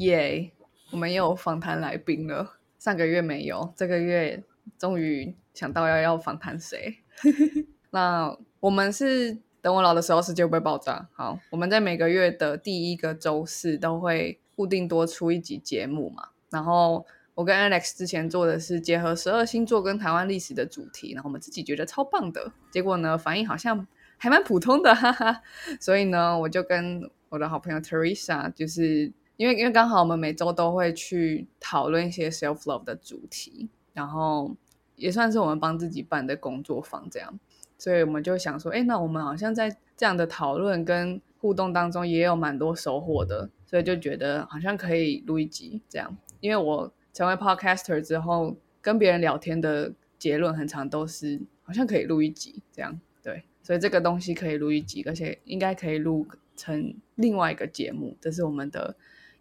耶！我们又有访谈来宾了。上个月没有，这个月终于想到要要访谈谁。那我们是等我老的时候，世界会爆炸？好，我们在每个月的第一个周四都会固定多出一集节目嘛。然后我跟 Alex 之前做的是结合十二星座跟台湾历史的主题，然后我们自己觉得超棒的。结果呢，反应好像还蛮普通的，哈哈。所以呢，我就跟我的好朋友 Teresa 就是。因为因为刚好我们每周都会去讨论一些 self love 的主题，然后也算是我们帮自己办的工作坊这样，所以我们就想说，哎，那我们好像在这样的讨论跟互动当中也有蛮多收获的，所以就觉得好像可以录一集这样。因为我成为 podcaster 之后，跟别人聊天的结论很长都是好像可以录一集这样，对，所以这个东西可以录一集，而且应该可以录成另外一个节目，这是我们的。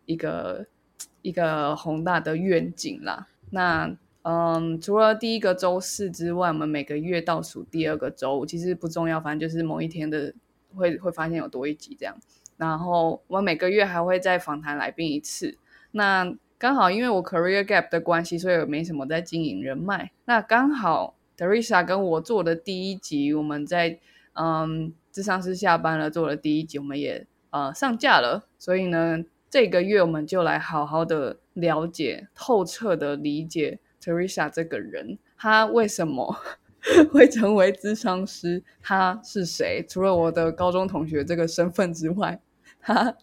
一个一个宏大的愿景啦。那嗯，除了第一个周四之外，我们每个月倒数第二个周，其实不重要，反正就是某一天的会会发现有多一集这样。然后我们每个月还会再访谈来宾一次。那刚好因为我 career gap 的关系，所以我没什么在经营人脉。那刚好 Teresa 跟我做的第一集，我们在嗯智商师下班了做了第一集，我们也呃上架了。所以呢。这个月我们就来好好的了解、透彻的理解 Teresa 这个人，他为什么 会成为咨商师？他是谁？除了我的高中同学这个身份之外，他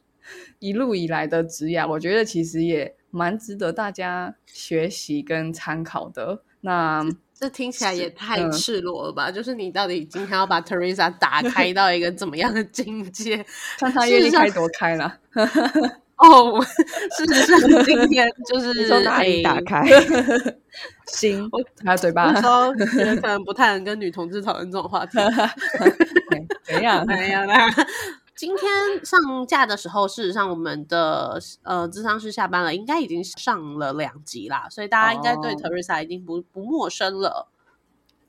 一路以来的职业，我觉得其实也蛮值得大家学习跟参考的。那这听起来也太赤裸了吧？就是你到底今天要把 Teresa 打开到一个怎么样的境界？看他愿意开多开了。哦，事实上今天就 是从哪里打开 行，还有嘴巴。说 可能不太能跟女同志讨论这种话题。怎样？怎样？今天上架的时候，事实上我们的呃智商师下班了，应该已经上了两集啦，所以大家应该对 Teresa 已经不不陌生了。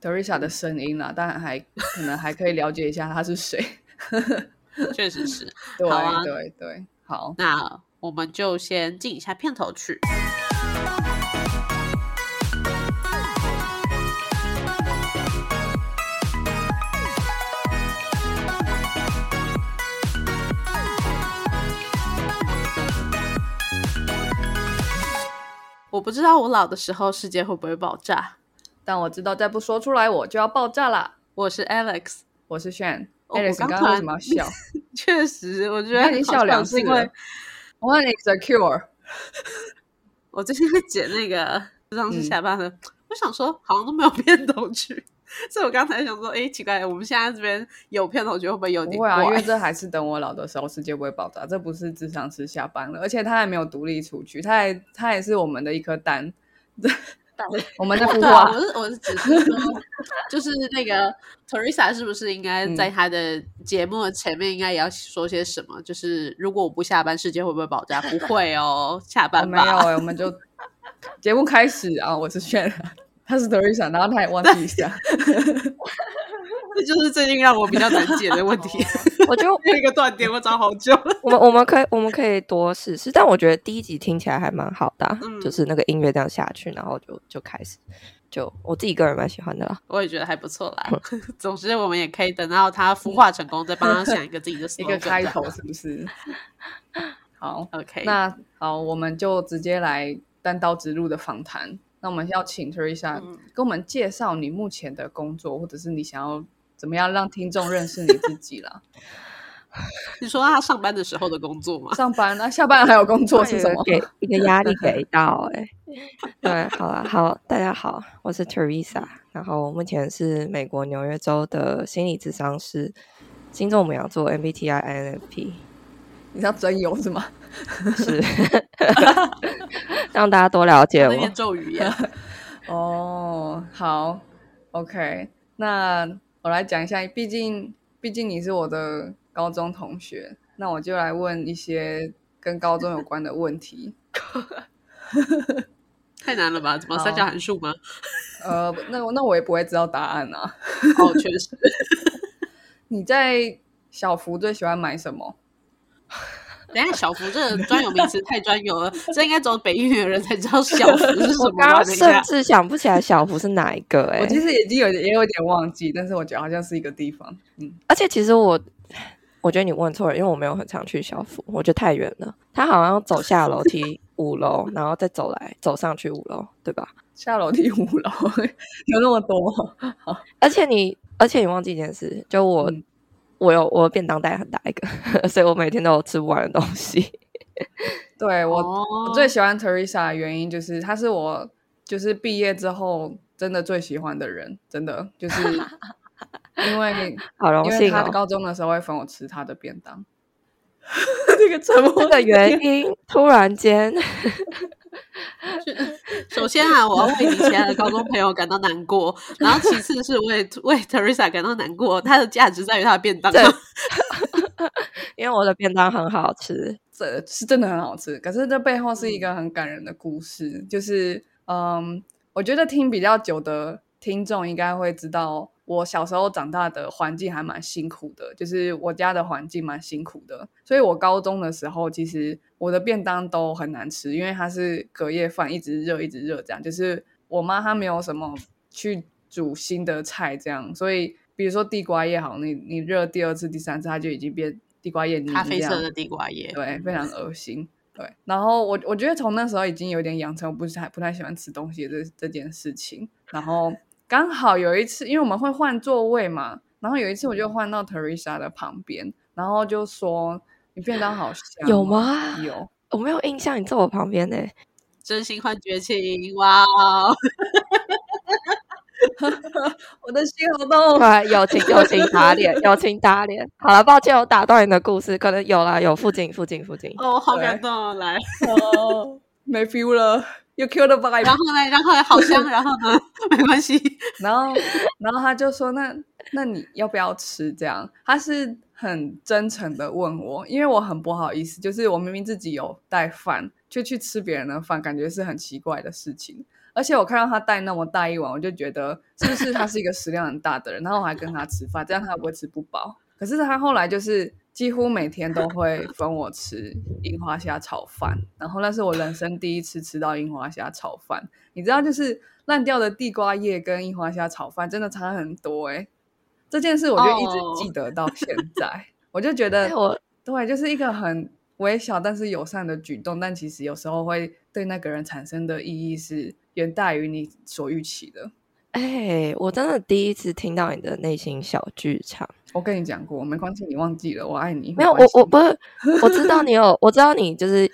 Teresa 的声音啦，当然还可能还可以了解一下他是谁。确实是，对对对。好，那我们就先进一下片头曲。我不知道我老的时候世界会不会爆炸，但我知道再不说出来我就要爆炸了。我是 Alex，我是 Shan，Alex 刚刚为什么要 笑？确实，我觉得你笑两次，因为 One is a cure。我最近在剪那个，上是下班了，我想说好像都没有片头曲，所以我刚才想说，哎，奇怪，我们现在这边有片头曲会不会有点会？啊，因为这还是等我老的时候，世界不会爆炸。这不是智商是下班了，而且他还没有独立出去，他还他也是我们的一颗蛋。我们 的孵化，我是我是只是说，就是那个 Teresa 是不是应该在他的节目的前面应该也要说些什么？就是如果我不下班，世界会不会爆炸？不会哦，下班没有哎，我们就节目开始啊！我是炫，他是 Teresa，然后他也忘记一下。这就是最近让我比较难解的问题。我就 那个断点，我找好久。我们我们可以我们可以多试试，但我觉得第一集听起来还蛮好的，就是那个音乐这样下去，然后就就开始，就我自己个人蛮喜欢的啦。我也觉得还不错啦。总之，我们也可以等到他孵化成功，再帮他想一个自己的一个开头，是不是？好，OK。那好，我们就直接来单刀直入的访谈。那我们要请 Teresa 跟我们介绍你目前的工作，或者是你想要。怎么样让听众认识你自己了？你说他上班的时候的工作吗？上班那下班还有工作是什么？给一个压力给到哎。对，好了，好，大家好，我是 Teresa，然后目前是美国纽约州的心理咨商师，星座我们要做 MBTI INFP。你要真有是吗？是，让大家多了解我。咒语呀哦，好，OK，那。我来讲一下，毕竟毕竟你是我的高中同学，那我就来问一些跟高中有关的问题。太难了吧？怎么三角函数吗？呃，那那我也不会知道答案啊。哦，确实。你在小福最喜欢买什么？等一下小福这个专有名词太专有了，这应该只有北医的人才知道小福是什么？甚至想不起来小福是哪一个哎、我其实已经有也有点忘记，但是我觉得好像是一个地方。嗯，而且其实我我觉得你问错了，因为我没有很常去小福，我觉得太远了。他好像走下楼梯五楼，然后再走来走上去五楼，对吧？下楼梯五楼 有那么多？而且你，而且你忘记一件事，就我、嗯我有我便当袋很大一个，所以我每天都有吃不完的东西。对我、哦我最喜欢 Teresa 的原因就是她是我就是毕业之后真的最喜欢的人，真的就是 因为好荣因为幸哦！她高中的时候会分我吃她的便当。这个沉默的原因突然间，首先啊，我要为你其他的高中朋友感到难过，然后其次是为为 Teresa 感到难过，它的价值在于它的便当。因为我的便当很好吃。这是真的很好吃，可是这背后是一个很感人的故事，就是嗯，我觉得听比较久的听众应该会知道，我小时候长大的环境还蛮辛苦的，就是我家的环境蛮辛苦的，所以我高中的时候其实我的便当都很难吃，因为它是隔夜饭，一直热一直热，这样就是我妈她没有什么去煮新的菜，这样，所以比如说地瓜叶好，你你热第二次、第三次，它就已经变地瓜叶泥咖啡色的地瓜叶，对，非常恶心。对，然后我我觉得从那时候已经有点养成我不太不太喜欢吃东西的这这件事情。然后刚好有一次，因为我们会换座位嘛，然后有一次我就换到 Teresa 的旁边，然后就说：“你便当好香。”有？吗？有。我没有印象，你坐我旁边呢、真心换绝情，哇哦！我的心好痛。对，友情友情打脸，友情打脸。好了，抱歉，我打断你的故事，可能有啦，有附近附近附近。哦，好感动哦，来，哦，没 feel 了，又 kill the vibe。然后呢，然后呢，好香，然后呢，没关系，然后，然后他就说：“那那你要不要吃？”这样，他是很真诚的问我，因为我很不好意思，就是我明明自己有带饭，却去吃别人的饭，感觉是很奇怪的事情。而且我看到他带那么大一碗，我就觉得是不是他是一个食量很大的人？然后我还跟他吃饭，这样他不会吃不饱。可是他后来就是几乎每天都会分我吃樱花虾炒饭，然后那是我人生第一次吃到樱花虾炒饭。你知道，就是烂掉的地瓜叶跟樱花虾炒饭真的差很多哎、这件事我就一直哦记得到现在，我就觉得哎我对，就是一个很微小但是友善的举动，但其实有时候会对那个人产生的意义是远大于你所预期的。哎、我真的第一次听到你的内心小剧场。我跟你讲过，没关系，你忘记了，我爱你。没有，我我不是，我知道你有，我知道你就是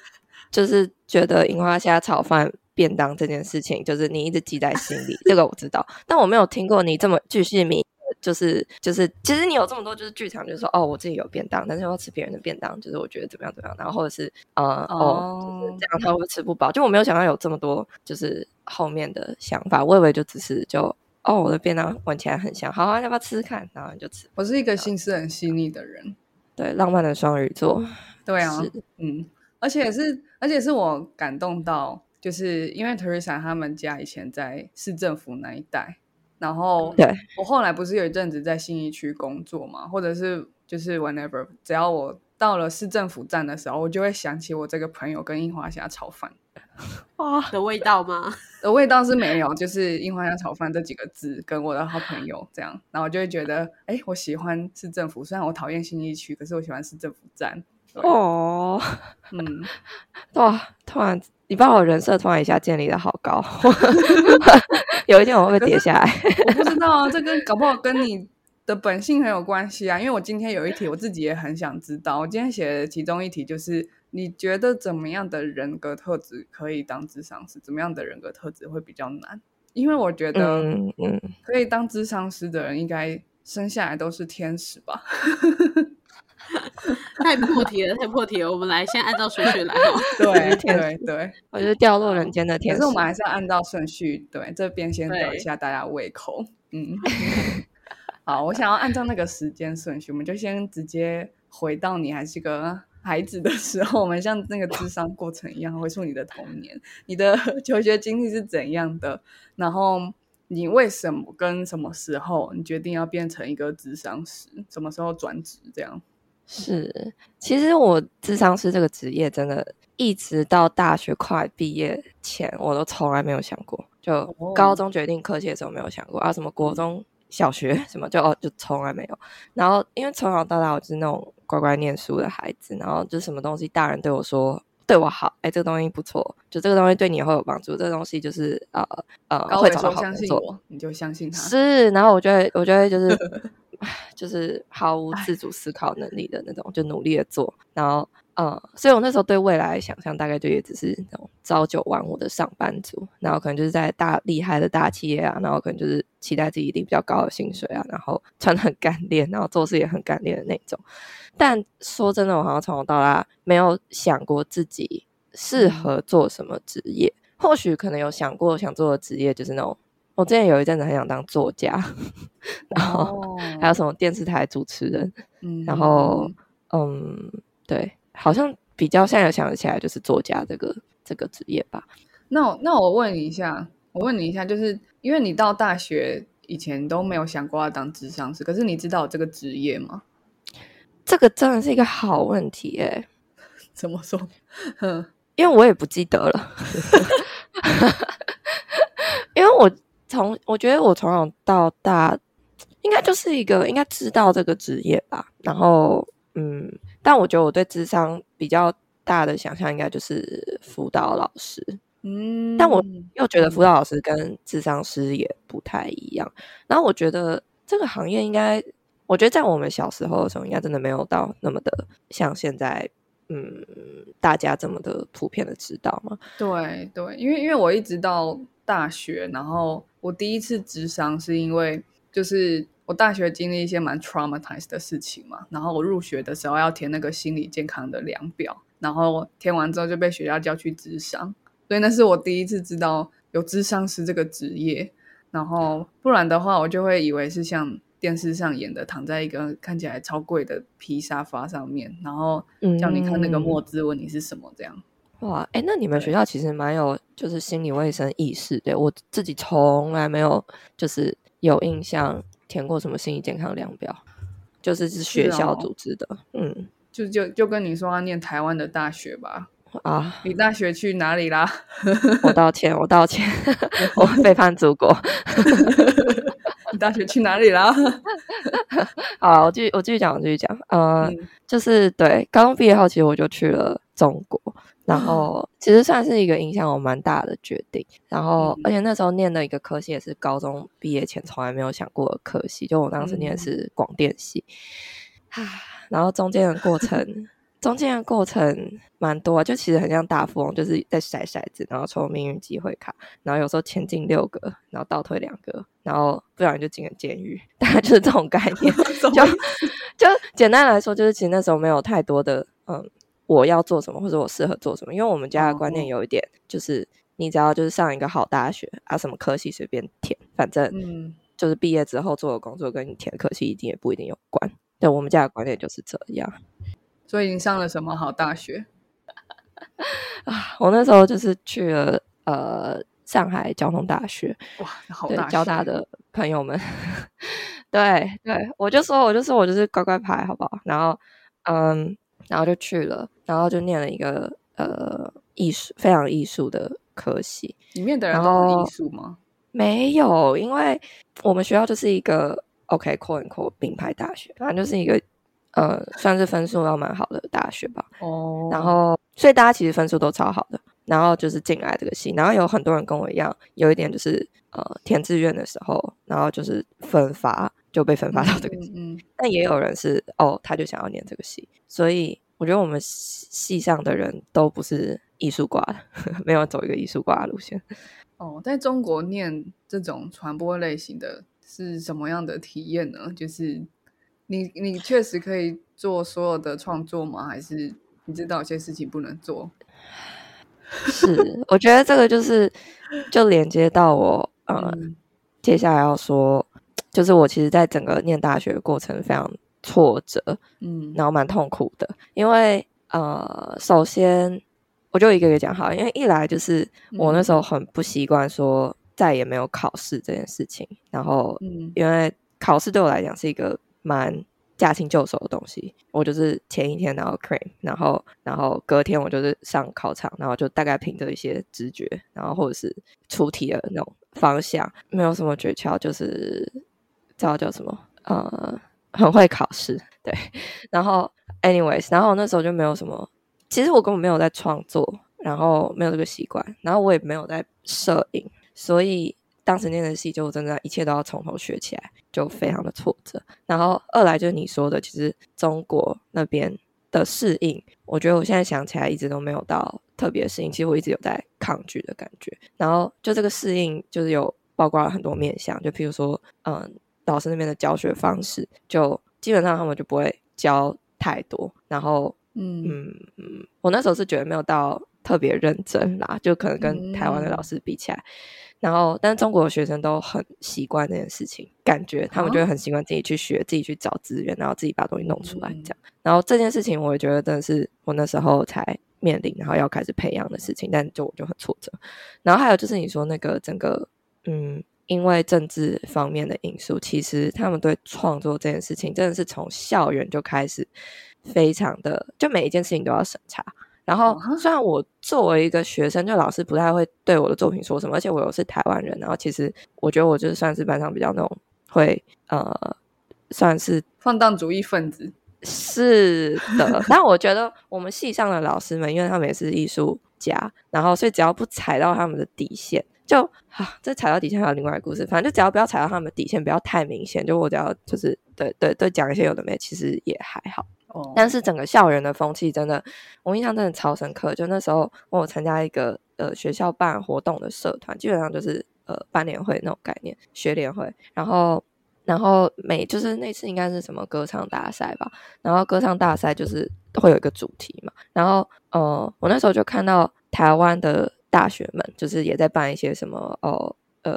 就是觉得樱花虾炒饭便当这件事情，就是你一直记在心里，这个我知道。但我没有听过你这么巨细靡，就是就是，其实你有这么多就是剧场，就是说哦，我自己有便当，但是要吃别人的便当，就是我觉得怎么样怎么样，然后或者是呃哦，就是哦这样他会吃不饱？就我没有想到有这么多就是后面的想法，我以为就只是就。哦，我的便当闻起来很香，好、啊，要不要吃吃看？然后你就吃。我是一个心思很细腻的人。对，浪漫的双鱼座，对啊，嗯，而且是而且是我感动到，就是因为 Teresa 他们家以前在市政府那一带，然后对我后来不是有一阵子在信义区工作嘛，或者是就是 whenever 只要我到了市政府站的时候，我就会想起我这个朋友跟樱花虾炒饭 哇，的味道吗？的味道是没有，就是樱花虾炒饭这几个字跟我的好朋友这样，然后我就会觉得，哎，我喜欢市政府，虽然我讨厌信义区，可是我喜欢市政府站。哦，嗯，哇！突然，你把我人设突然一下建立的好高，有一天我会不会跌下来？我不知道啊，这跟搞不好跟你的本性很有关系啊。因为我今天有一题，我自己也很想知道。我今天写的其中一题就是，你觉得怎么样的人格特质可以当智商师？怎么样的人格特质会比较难？因为我觉得嗯嗯，可以当智商师的人，应该生下来都是天使吧？太破题了，太破题了。我们来先按照顺序来哦。对对对。我觉得掉落人间的天使可是我。们还是要按照顺序，对这边先吊一下大家胃口。嗯，好，我想要按照那个时间顺序，我们就先直接回到你还是个孩子的时候，我们像那个智商过程一样，回溯你的童年，你的求学经历是怎样的，然后你为什么跟什么时候你决定要变成一个智商师，什么时候转职这样？是，其实我智商师这个职业，真的一直到大学快毕业前，我都从来没有想过。就高中决定科系的时候没有想过啊，什么国中小学什么就哦，就从来没有。然后因为从小到大我是那种乖乖念书的孩子，然后就什么东西大人对我说对我好，哎，这个东西不错，就这个东西对你会有帮助，这个东西就是呃呃会找到好工作，你就相信他。是，然后我觉得我觉得就是。就是毫无自主思考能力的那种，就努力的做，然后，嗯，所以我那时候对未来想象，大概就也只是那种朝九晚五的上班族，然后可能就是在大厉害的大企业啊，然后可能就是期待自己一定比较高的薪水啊，然后穿的很干练，然后做事也很干练的那种。但说真的，我好像从头到大没有想过自己适合做什么职业，或许可能有想过想做的职业就是那种。我之前有一阵子很想当作家，然后还有什么电视台主持人，然后嗯，对，好像比较现在想得起来就是作家这个这个职业吧。那那我问你一下，我问你一下，就是因为你到大学以前都没有想过要当智商师，可是你知道这个职业吗？这个真的是一个好问题哎，怎么说？因为我也不记得了，因为我。从我觉得我从小到大，应该就是一个应该知道这个职业吧。然后，嗯，但我觉得我对智商比较大的想象，应该就是辅导老师。嗯，但我又觉得辅导老师跟智商师也不太一样。然后，我觉得这个行业应该，我觉得在我们小时候的时候，应该真的没有到那么的像现在，嗯，大家这么的普遍的知道嘛？对对，因为因为我一直到大学，然后。我第一次智商是因为，就是我大学经历一些蛮 traumatized 的事情嘛，然后我入学的时候要填那个心理健康的量表，然后填完之后就被学校叫去智商，所以那是我第一次知道有智商师这个职业，然后不然的话我就会以为是像电视上演的，躺在一个看起来超贵的皮沙发上面，然后叫你看那个墨汁问你是什么这样。哇，哎，那你们学校其实蛮有就是心理卫生意识对。我自己从来没有就是有印象填过什么心理健康量表，就是是学校组织的。嗯，就就就跟你说要念台湾的大学吧。啊，你大学去哪里啦？我 道歉，我道歉，我背叛祖国。你大学去哪里啦？好，我继续我继续讲，我继续讲。呃，就是对，高中毕业后，其实我就去了中国。然后其实算是一个影响我蛮大的决定，然后而且那时候念的一个科系也是高中毕业前从来没有想过的科系，就我当时念的是广电系，啊，然后中间的过程，中间的过程蛮多，啊就其实很像大富翁，就是在甩骰子，然后抽命运机会卡，然后有时候前进六个，然后倒退两个，然后不然就进了监狱，大概就是这种概念，就就简单来说，就是其实那时候没有太多的嗯。我要做什么，或者我适合做什么？因为我们家的观念有一点，就是你只要就是上一个好大学啊，什么科系随便填，反正就是毕业之后做的工作跟你填的科系一定也不一定有关。对我们家的观念就是这样。所以你上了什么好大学 啊？我那时候就是去了呃上海交通大学。哇，好大！交大的朋友们，对对，我就说，我就说我就是乖乖牌，好不好？然后嗯。然后就去了，然后就念了一个呃艺术非常艺术的科系。里面的人都是艺术吗？没有，因为我们学校就是一个 OK quote unquote 名牌大学，反正就是一个呃算是分数要蛮好的大学吧。哦。然后，所以大家其实分数都超好的，然后就是进来这个系，然后有很多人跟我一样，有一点就是呃填志愿的时候，然后就是分发。就被分发到这个系，但也有人是哦，他就想要念这个系，所以我觉得我们系上的人都不是艺术挂的，没有走一个艺术挂的路线。哦，在中国念这种传播类型的是什么样的体验呢？就是你你确实可以做所有的创作吗？还是你知道有些事情不能做？是，我觉得这个就是就连接到我呃接下来要说。就是我其实，在整个念大学的过程非常挫折，嗯，然后蛮痛苦的，因为呃，首先我就一个一个讲好，因为一来就是我那时候很不习惯说再也没有考试这件事情，然后，嗯，因为考试对我来讲是一个蛮驾轻就熟的东西。我就是前一天然后 cream，然后然后隔天我就是上考场，然后就大概凭着一些直觉，然后或者是出题的那种方向，没有什么诀窍，就是知道叫什么呃，很会考试。对，然后 anyways，然后那时候就没有什么，其实我根本没有在创作，然后没有这个习惯，然后我也没有在摄影，所以当时念的戏就真的一切都要从头学起来，就非常的挫折。然后二来就是你说的，其实中国那边的适应，我觉得我现在想起来一直都没有到特别适应，其实我一直有在抗拒的感觉。然后就这个适应，就是有包括了很多面向，就譬如说，嗯，老师那边的教学方式就。基本上他们就不会教太多，然后嗯嗯，我那时候是觉得没有到特别认真啦，就可能跟台湾的老师比起来，然后但是中国的学生都很习惯这件事情，感觉他们就会很习惯自己去学，自己去找资源，然后自己把东西弄出来这样。然后这件事情，我也觉得真的是我那时候才面临，然后要开始培养的事情，但就我就很挫折。然后还有就是你说那个整个嗯。因为政治方面的因素，其实他们对创作这件事情真的是从校园就开始非常的，就每一件事情都要审查。然后虽然我作为一个学生，就老师不太会对我的作品说什么，而且我又是台湾人，然后其实我觉得我就是算是班上比较那种会呃，算是放荡主义分子。是的，但我觉得我们系上的老师们，因为他们也是艺术家，然后所以只要不踩到他们的底线。就啊，这踩到底线还有另外一个故事。反正就只要不要踩到他们的底线，不要太明显。就我只要就是对对对讲一些有的没，其实也还好。哦。但是整个校园的风气真的，我印象真的超深刻。就那时候我有参加一个呃学校办活动的社团，基本上就是呃班联会那种概念，学联会。然后然后每就是那次应该是什么歌唱大赛吧。然后歌唱大赛就是会有一个主题嘛。然后呃我那时候就看到台湾的。大学们就是也在办一些什么哦呃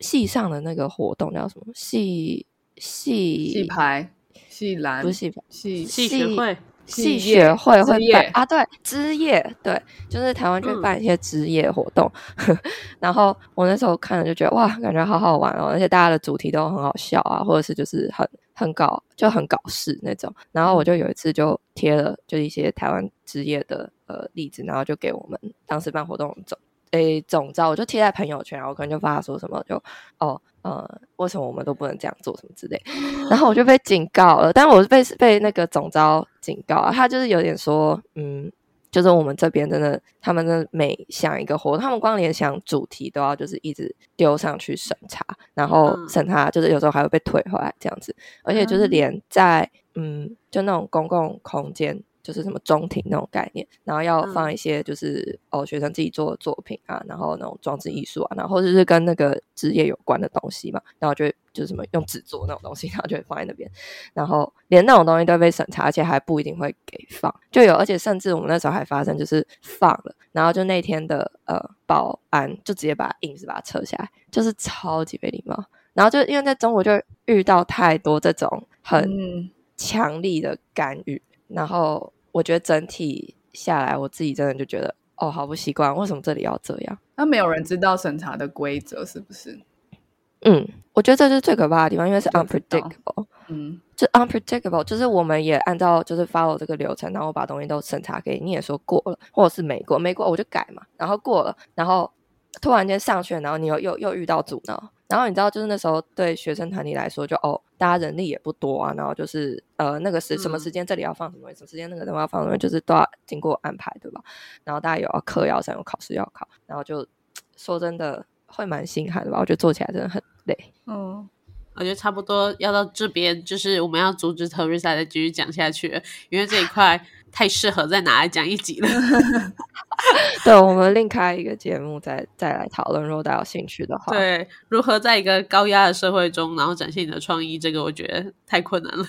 系上的那个活动叫什么？系系系排系篮不是系系系学会系学会会办啊对枝叶对就是台湾就办一些枝叶活动，然后我那时候看了就觉得哇感觉好好玩哦，而且大家的主题都很好笑啊，或者是就是很很搞就很搞事那种，然后我就有一次就贴了就一些台湾枝叶的。呃，例子，然后就给我们当时办活动总诶总招，我就贴在朋友圈，然后可能就发说什么，就哦呃，为什么我们都不能这样做什么之类，然后我就被警告了，但我是被被那个总招警告啊，他就是有点说，嗯，就是我们这边真的，他们的每想一个活动，他们光连想主题都要就是一直丢上去审查，然后审查就是有时候还会被退回来这样子，而且就是连在嗯，就那种公共空间。就是什么中庭那种概念，然后要放一些就是哦学生自己做的作品啊，然后那种装置艺术啊，然后或者是跟那个职业有关的东西嘛，然后就就是什么用纸做那种东西，然后就会放在那边，然后连那种东西都被审查，而且还不一定会给放，就有，而且甚至我们那时候还发生就是放了，然后就那天的呃保安就直接把硬是把它撤下来，就是超级没礼貌，然后就因为在中国就遇到太多这种很强力的干预。然后我觉得整体下来，我自己真的就觉得哦，好不习惯，为什么这里要这样？那没有人知道审查的规则是不是？嗯，我觉得这是最可怕的地方，因为是 unpredictable。嗯，就 unpredictable，就是我们也按照就是 follow 这个流程，然后把东西都审查给你，也说过了，或者是没过，没过我就改嘛，然后过了，然后突然间上去，然后你又又又遇到阻挠。然后你知道，就是那时候对学生团体来说，就哦，大家人力也不多啊，然后就是呃，那个时什么时间这里要放什么，什么时间那个地方要放什么，就是都要经过安排，对吧？然后大家有要课要上，有考试要考，然后就说真的会蛮心寒的吧？我觉得做起来真的很累。嗯，我觉得差不多要到这边，就是我们要阻止特瑞莎再继续讲下去，因为这一块。太适合再拿来讲一集了。对，我们另开一个节目，再再来讨论。如果大家有兴趣的话，对，如何在一个高压的社会中，然后展现你的创意，这个我觉得太困难了。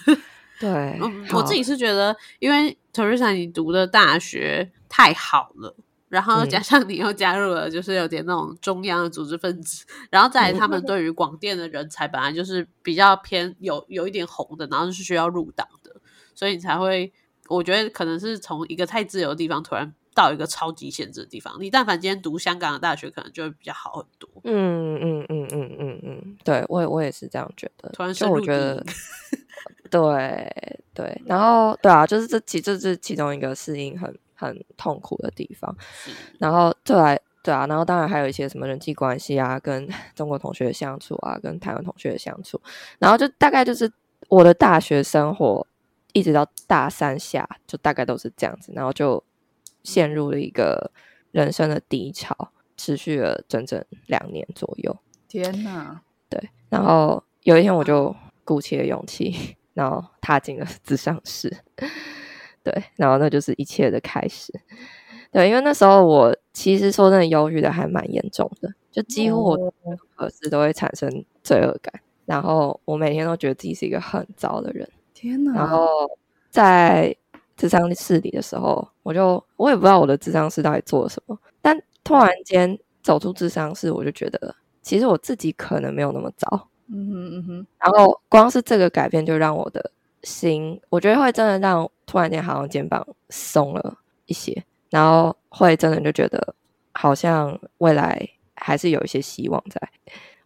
对，我自己是觉得，因为 Teresa 你读的大学太好了，然后加上你又加入了，就是有点那种中央的组织分子，然后再来他们对于广电的人才本来就是比较偏有有一点红的，然后是需要入党的，所以你才会。我觉得可能是从一个太自由的地方，突然到一个超级限制的地方。你但凡今天读香港的大学，可能就会比较好很多。嗯嗯嗯嗯嗯嗯，对我我也是这样觉得。突然，就我觉得，对对，然后对啊，就是这其这是其中一个适应很很痛苦的地方。然后再来对啊，然后当然还有一些什么人际关系啊，跟 中国同学的相处啊，跟台湾同学的相处，然后就大概就是我的大学生活一直到大三下，就大概都是这样子，然后就陷入了一个人生的低潮，持续了整整两年左右。天哪！对，然后有一天我就鼓起了勇气，然后踏进了自商室。对，然后那就是一切的开始。对，因为那时候我其实说真的，忧郁的还蛮严重的，就几乎我何时都会产生罪恶感，然后我每天都觉得自己是一个很糟的人。天哪！然后在智商室里的时候，我就我也不知道我的智商室到底做了什么，但突然间走出智商室，我就觉得其实我自己可能没有那么糟。嗯哼嗯哼，然后光是这个改变，就让我的心，我觉得会真的让突然间好像肩膀松了一些，然后会真的就觉得好像未来还是有一些希望在。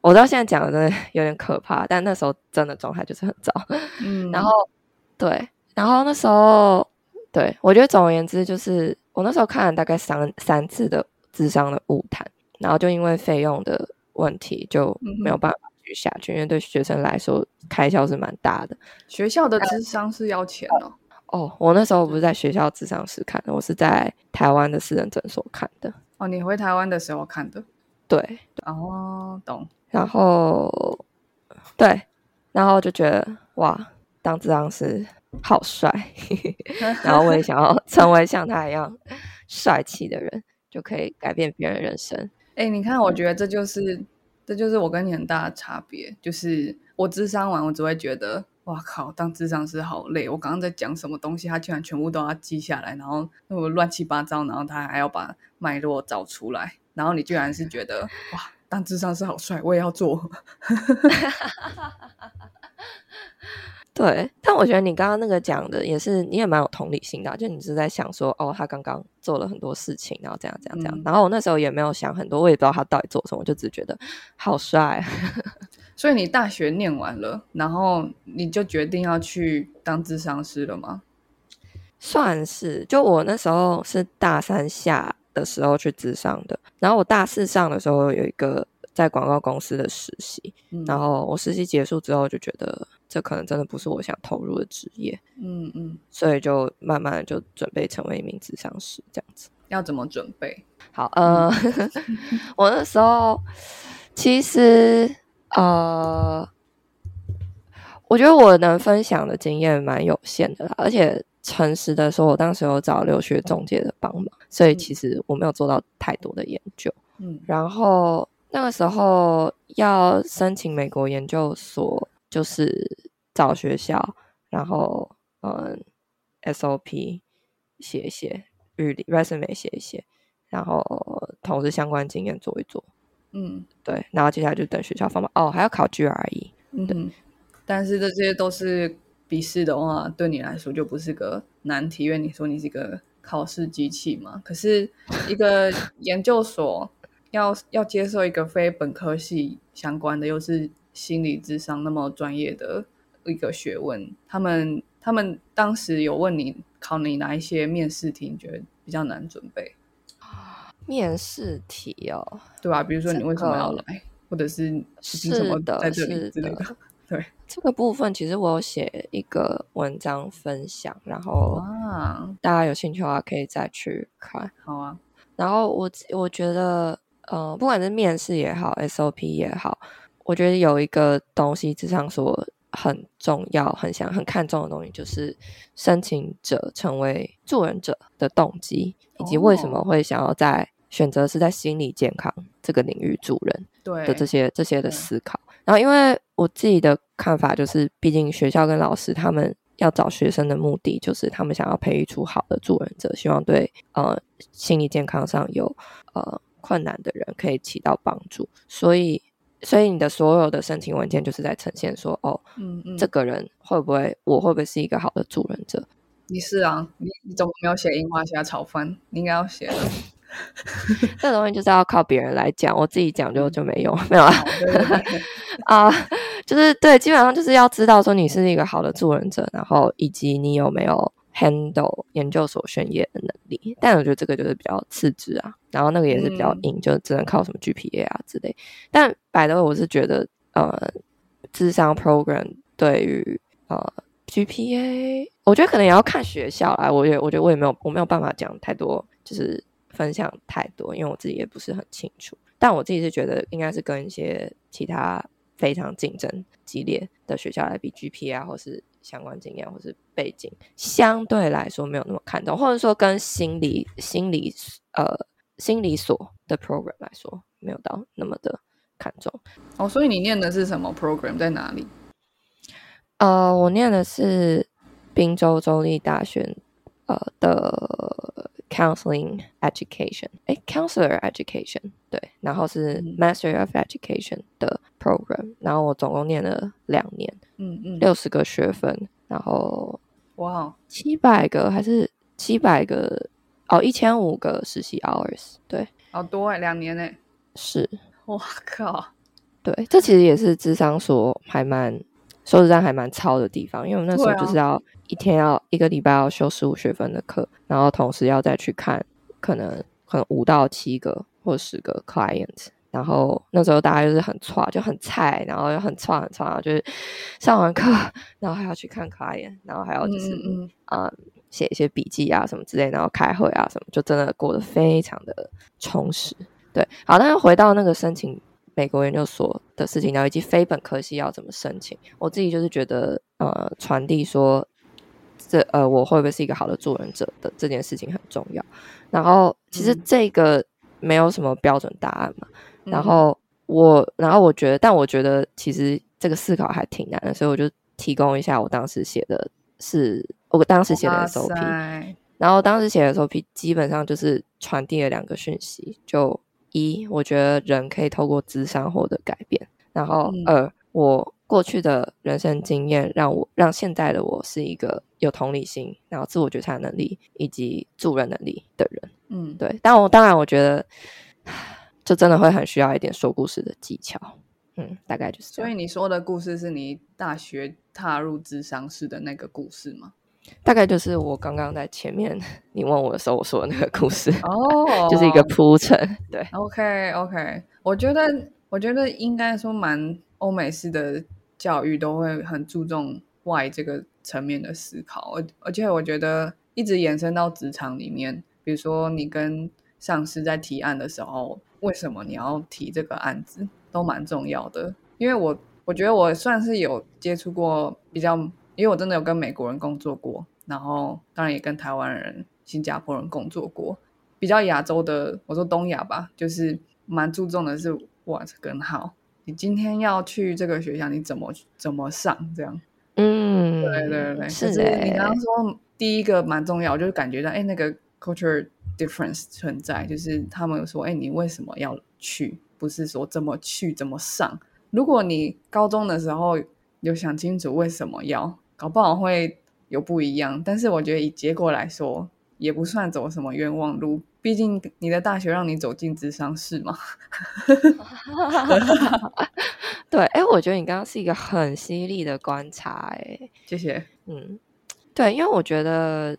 我到现在讲的真的 有点可怕，但那时候真的状态就是很糟。嗯，然后对，然后那时候对我觉得总而言之，就是我那时候看了大概三三次的智商的误谈，然后就因为费用的问题就没有办法去下去，因为对学生来说开销是蛮大的。学校的智商是要钱哦。哦，我那时候不是在学校智商室看的，我是在台湾的私人诊所看的。哦，你回台湾的时候看的？对，哦，懂。然后对，然后就觉得哇，当智商师好帅，然后我也想要成为像他一样帅气的人，就可以改变别人人生。哎，你看，我觉得这就是这就是我跟你很大的差别，就是我智商完，我只会觉得哇靠，当智商师好累。我刚刚在讲什么东西，他居然全部都要记下来，然后那么乱七八糟，然后他还要把脉络找出来，然后你居然是觉得哇。当智商是好帅，我也要做。对，但我觉得你刚刚那个讲的也是，你也蛮有同理心的。就你是在想说，哦，他刚刚做了很多事情，然后这样这样这样。然后我那时候也没有想很多，我也不知道他到底做什么，我就只觉得好帅。所以你大学念完了，然后你就决定要去当智商师了吗？算是，就我那时候是大三下。的时候去智商的，然后我大四上的时候有一个在广告公司的实习，然后我实习结束之后就觉得这可能真的不是我想投入的职业，嗯嗯，所以就慢慢就准备成为一名智商师这样子。要怎么准备？好，呃，我那时候其实呃，我觉得我能分享的经验蛮有限的啦，而且。诚实的说，我当时有找留学中介的帮忙，所以其实我没有做到太多的研究。嗯，然后那个时候要申请美国研究所，就是找学校，然后嗯，SOP 写一写，日历 resume 写一写，然后同时相关经验做一做。嗯，对，然后接下来就等学校放榜。哦，还要考 GRE。嗯，但是这些都是。笔试的话，对你来说就不是个难题，因为你说你是一个考试机器嘛。可是一个 研究所要要接受一个非本科系相关的，又是心理智商那么专业的一个学问，他们他们当时有问你考你哪一些面试题，你觉得比较难准备？面试题哦，对吧？比如说你为什么要来，或者是凭什么在这里之类的。对。这个部分，其实我有写一个文章分享，然后大家有兴趣的话可以再去看。好啊，然后我我觉得，呃，不管是面试也好，SOP 也好，我觉得有一个东西，智商所很重要、很想、很看重的东西，就是申请者成为助人者的动机，以及为什么会想要在选择是在心理健康这个领域助人的这些这些的思考。然后，因为我自己的看法就是，毕竟学校跟老师他们要找学生的目的，就是他们想要培育出好的助人者，希望对呃心理健康上有呃困难的人可以起到帮助。所以，所以你的所有的申请文件就是在呈现说，哦，嗯嗯，这个人会不会，我会不会是一个好的助人者？你是啊，你你怎么没有写樱花虾炒饭？你应该要写的。这东西就是要靠别人来讲，我自己讲就就没用，没有啊 啊，就是对，基本上就是要知道说你是一个好的助人者，然后以及你有没有 handle 研究所宣业的能力。但我觉得这个就是比较次之啊，然后那个也是比较硬，就只能靠什么 GPA 啊之类。但摆的我是觉得，呃，智商 program 对于呃 GPA，我觉得可能也要看学校啊。我也我觉得我也没有我没有办法讲太多，就是分享太多，因为我自己也不是很清楚。但我自己是觉得应该是跟一些其他。非常竞争激烈的学校来比 GPA 或是相关经验或是背景，相对来说没有那么看重，或者说跟心理心理呃心理所的 program 来说没有到那么的看重。哦，所以你念的是什么 program 在哪里？呃，我念的是宾州州立大学呃的。Counseling education，哎，Counselor education，对，然后是 Master of Education 的 program，然后我总共念了两年，嗯嗯，六十个学分，然后哇，七百个还是七百个哦，一千五个实习 hours，对，好多哎，两年哎，是，我靠，对，这其实也是智商所还蛮。收实在还蛮超的地方，因为我们那时候就是要一天要一个礼拜要修十五学分的课，然后同时要再去看可能可能五到七个或十个 client，然后那时候大家就是很差，就很菜，然后又很差很差，就是上完课然后还要去看 client，然后还要就是啊写一些笔记啊什么之类，然后开会啊什么，就真的过得非常的充实。对，好，那回到那个申请。美国研究所的事情，然后以及非本科系要怎么申请，我自己就是觉得，呃，传递说这呃我会不会是一个好的助人者的这件事情很重要。然后其实这个没有什么标准答案嘛。然后我，然后我觉得，但我觉得其实这个思考还挺难的，所以我就提供一下我当时写的是我当时写的 SOP。然后当时写的 SOP 基本上就是传递了两个讯息，就。一，我觉得人可以透过智商获得改变。然后二，我过去的人生经验让我让现在的我是一个有同理心，然后自我觉察能力以及助人能力的人。嗯，对。但我当然我觉得，就真的会很需要一点说故事的技巧。嗯，大概就是。所以你说的故事是你大学踏入智商室的那个故事吗？大概就是我刚刚在前面你问我的时候我说的那个故事哦，就是一个铺陈。对，OK OK，我觉得我觉得应该说蛮欧美式的教育都会很注重外这个层面的思考，而而且我觉得一直延伸到职场里面，比如说你跟上司在提案的时候，为什么你要提这个案子，都蛮重要的。因为我我觉得我算是有接触过比较。因为我真的有跟美国人工作过，然后当然也跟台湾人、新加坡人工作过。比较亚洲的，我说东亚吧，就是蛮注重的是 what 跟 how。你今天要去这个学校，你怎么怎么上？这样，嗯，对对对，是你刚刚说第一个蛮重要，就是感觉到哎，那个 culture difference 存在，就是他们说哎，你为什么要去？不是说怎么去怎么上。如果你高中的时候有想清楚为什么要。搞不好会有不一样，但是我觉得以结果来说，也不算走什么冤枉路。毕竟你的大学让你走进智商室嘛。对，哎，我觉得你刚刚是一个很犀利的观察，哎，谢谢。嗯，对，因为我觉得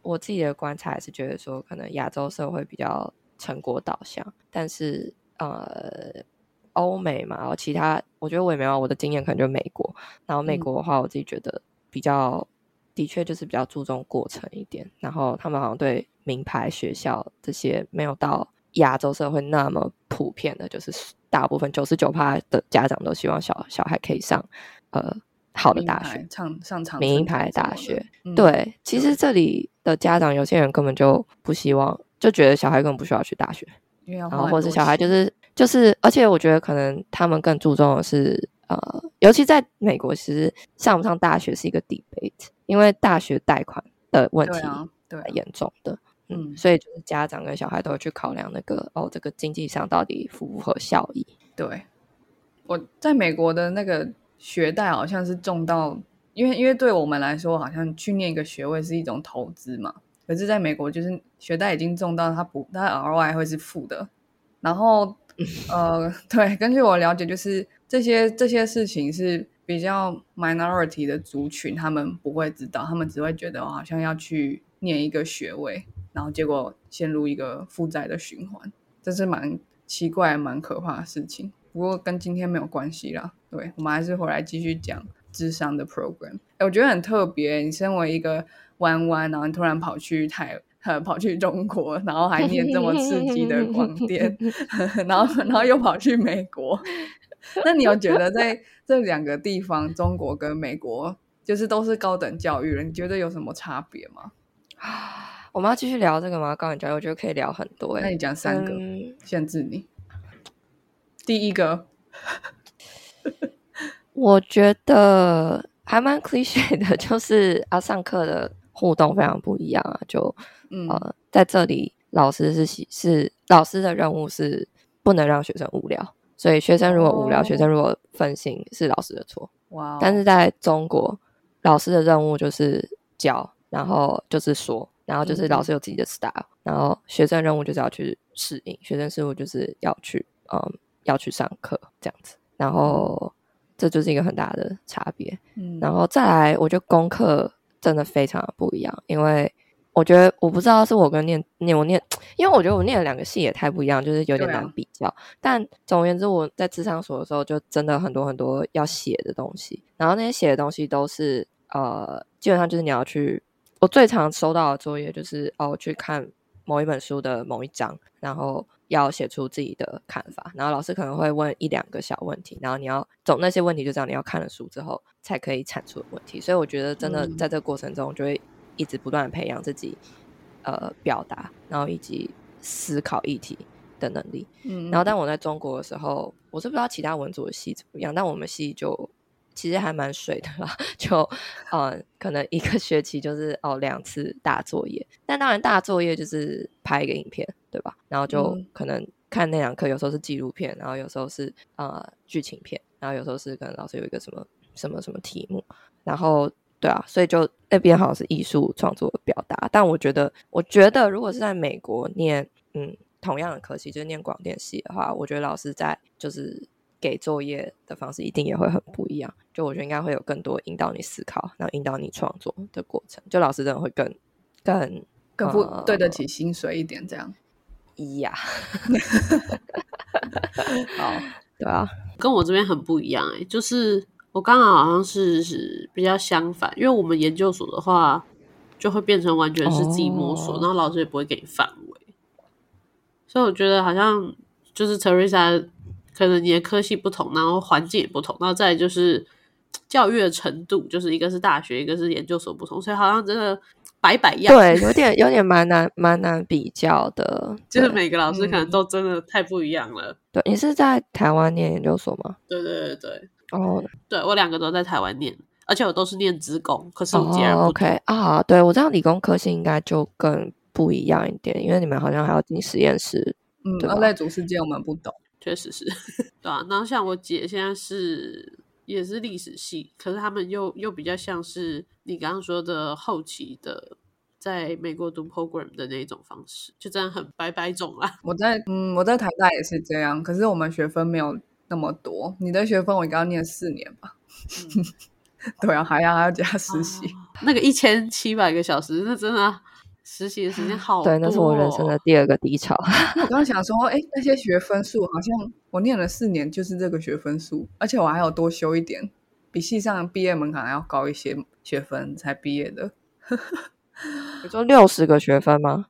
我自己的观察是觉得说，可能亚洲社会比较成果导向，但是呃。欧美嘛，然后其他我觉得我也没有我的经验，可能就美国。然后美国的话，我自己觉得比较的确就是比较注重过程一点。然后他们好像对名牌学校这些没有到亚洲社会那么普遍的，就是大部分九十九趴的家长都希望小小孩可以上呃好的大学，上上长名牌大学。对，其实这里的家长有些人根本就不希望，就觉得小孩根本不需要去大学，然后或者小孩就是。就是，而且我觉得可能他们更注重的是，呃，尤其在美国，其实上不上大学是一个 debate，因为大学贷款的问题对严重的，嗯，所以就是家长跟小孩都会去考量那个哦，这个经济上到底符不符合效益？对，我在美国的那个学贷好像是重到，因为因为对我们来说，好像去念一个学位是一种投资嘛，可是在美国就是学贷已经重到它不，它 ROI 会是负的，然后。呃，对，根据我了解，就是这些这些事情是比较 minority 的族群，他们不会知道，他们只会觉得我好像要去念一个学位，然后结果陷入一个负债的循环，这是蛮奇怪、蛮可怕的事情。不过跟今天没有关系啦，对我们还是回来继续讲智商的 program。哎，我觉得很特别，你身为一个弯弯，然后突然跑去台。跑去中国，然后还念这么刺激的广电，然后然后又跑去美国。那你有觉得在这两个地方，中国跟美国，就是都是高等教育了？你觉得有什么差别吗？我们要继续聊这个吗？高等教育，我觉得可以聊很多。那你讲三个，限制你。第一个，我觉得还蛮 cliche 的，就是啊，上课的互动非常不一样啊，就。呃，在这里，老师是是老师的任务是不能让学生无聊，所以学生如果无聊，学生如果分心，是老师的错。哇！但是在中国，老师的任务就是教，然后就是说，然后就是老师有自己的 style，然后学生任务就是要去适应，学生事务就是要去嗯要去上课这样子，然后这就是一个很大的差别。嗯，然后再来，我觉得功课真的非常的不一样，因为。我觉得我不知道是我跟念念我念，因为我觉得我念了两个系也太不一样，就是有点难比较。但总而言之，我在智商所的时候，就真的很多很多要写的东西，然后那些写的东西都是呃，基本上就是你要去。我最常收到的作业就是哦，去看某一本书的某一章，然后要写出自己的看法。然后老师可能会问一两个小问题，然后你要总那些问题，就这样你要看了书之后才可以产出的问题。所以我觉得真的在这个过程中就会。一直不断培养自己，呃，表达，然后以及思考议题的能力。嗯，然后，但我在中国的时候，我是不知道其他文组的系怎么样，但我们系就其实还蛮水的啦。就，呃，可能一个学期就是哦两次大作业，但当然大作业就是拍一个影片，对吧？然后就可能看那两课，有时候是纪录片，然后有时候是呃剧情片，然后有时候是可能老师有一个什么什么什么题目，然后。对啊，所以就那边好像是艺术创作表达，但我觉得，我觉得如果是在美国念，嗯，同样的科系，就是念广电系的话，我觉得老师在就是给作业的方式一定也会很不一样。就我觉得应该会有更多引导你思考，然后引导你创作的过程。就老师真的会更更更不对得起薪水一点，这样。呀，好，对啊，跟我这边很不一样哎，就是。我刚好好像是是比较相反，因为我们研究所的话，就会变成完全是自己摸索，然后老师也不会给你范围，所以我觉得好像就是 Teresa，可能你的科系不同，然后环境也不同，然后再就是教育的程度，就是一个是大学，一个是研究所不同，所以好像真的百百样，对，有点有点蛮难蛮难比较的，就是每个老师可能都真的太不一样了。对你是在台湾念研究所吗？对对对对。哦，对我两个都在台湾念，而且我都是念职工，可是我截然不 OK 啊。对我知道理工科系应该就更不一样一点，因为你们好像还要进实验室。嗯，人类主世界我们不懂，确实是，对啊。然后像我姐现在是也是历史系，可是他们又又比较像是你刚刚说的后期的，在美国读 program 的那一种方式，就这样很白白种啦。我在嗯，我在台大也是这样，可是我们学分没有。那么多，你的学分我应该要念四年吧？对啊，还要还要加实习，那个一千七百个小时，那真的实习的时间好。对，那是我人生的第二个低潮。我刚想说，哎，那些学分数好像我念了四年就是这个学分数，而且我还要多修一点，比系上毕业门槛还要高一些学分才毕业的。你说六十个学分吗？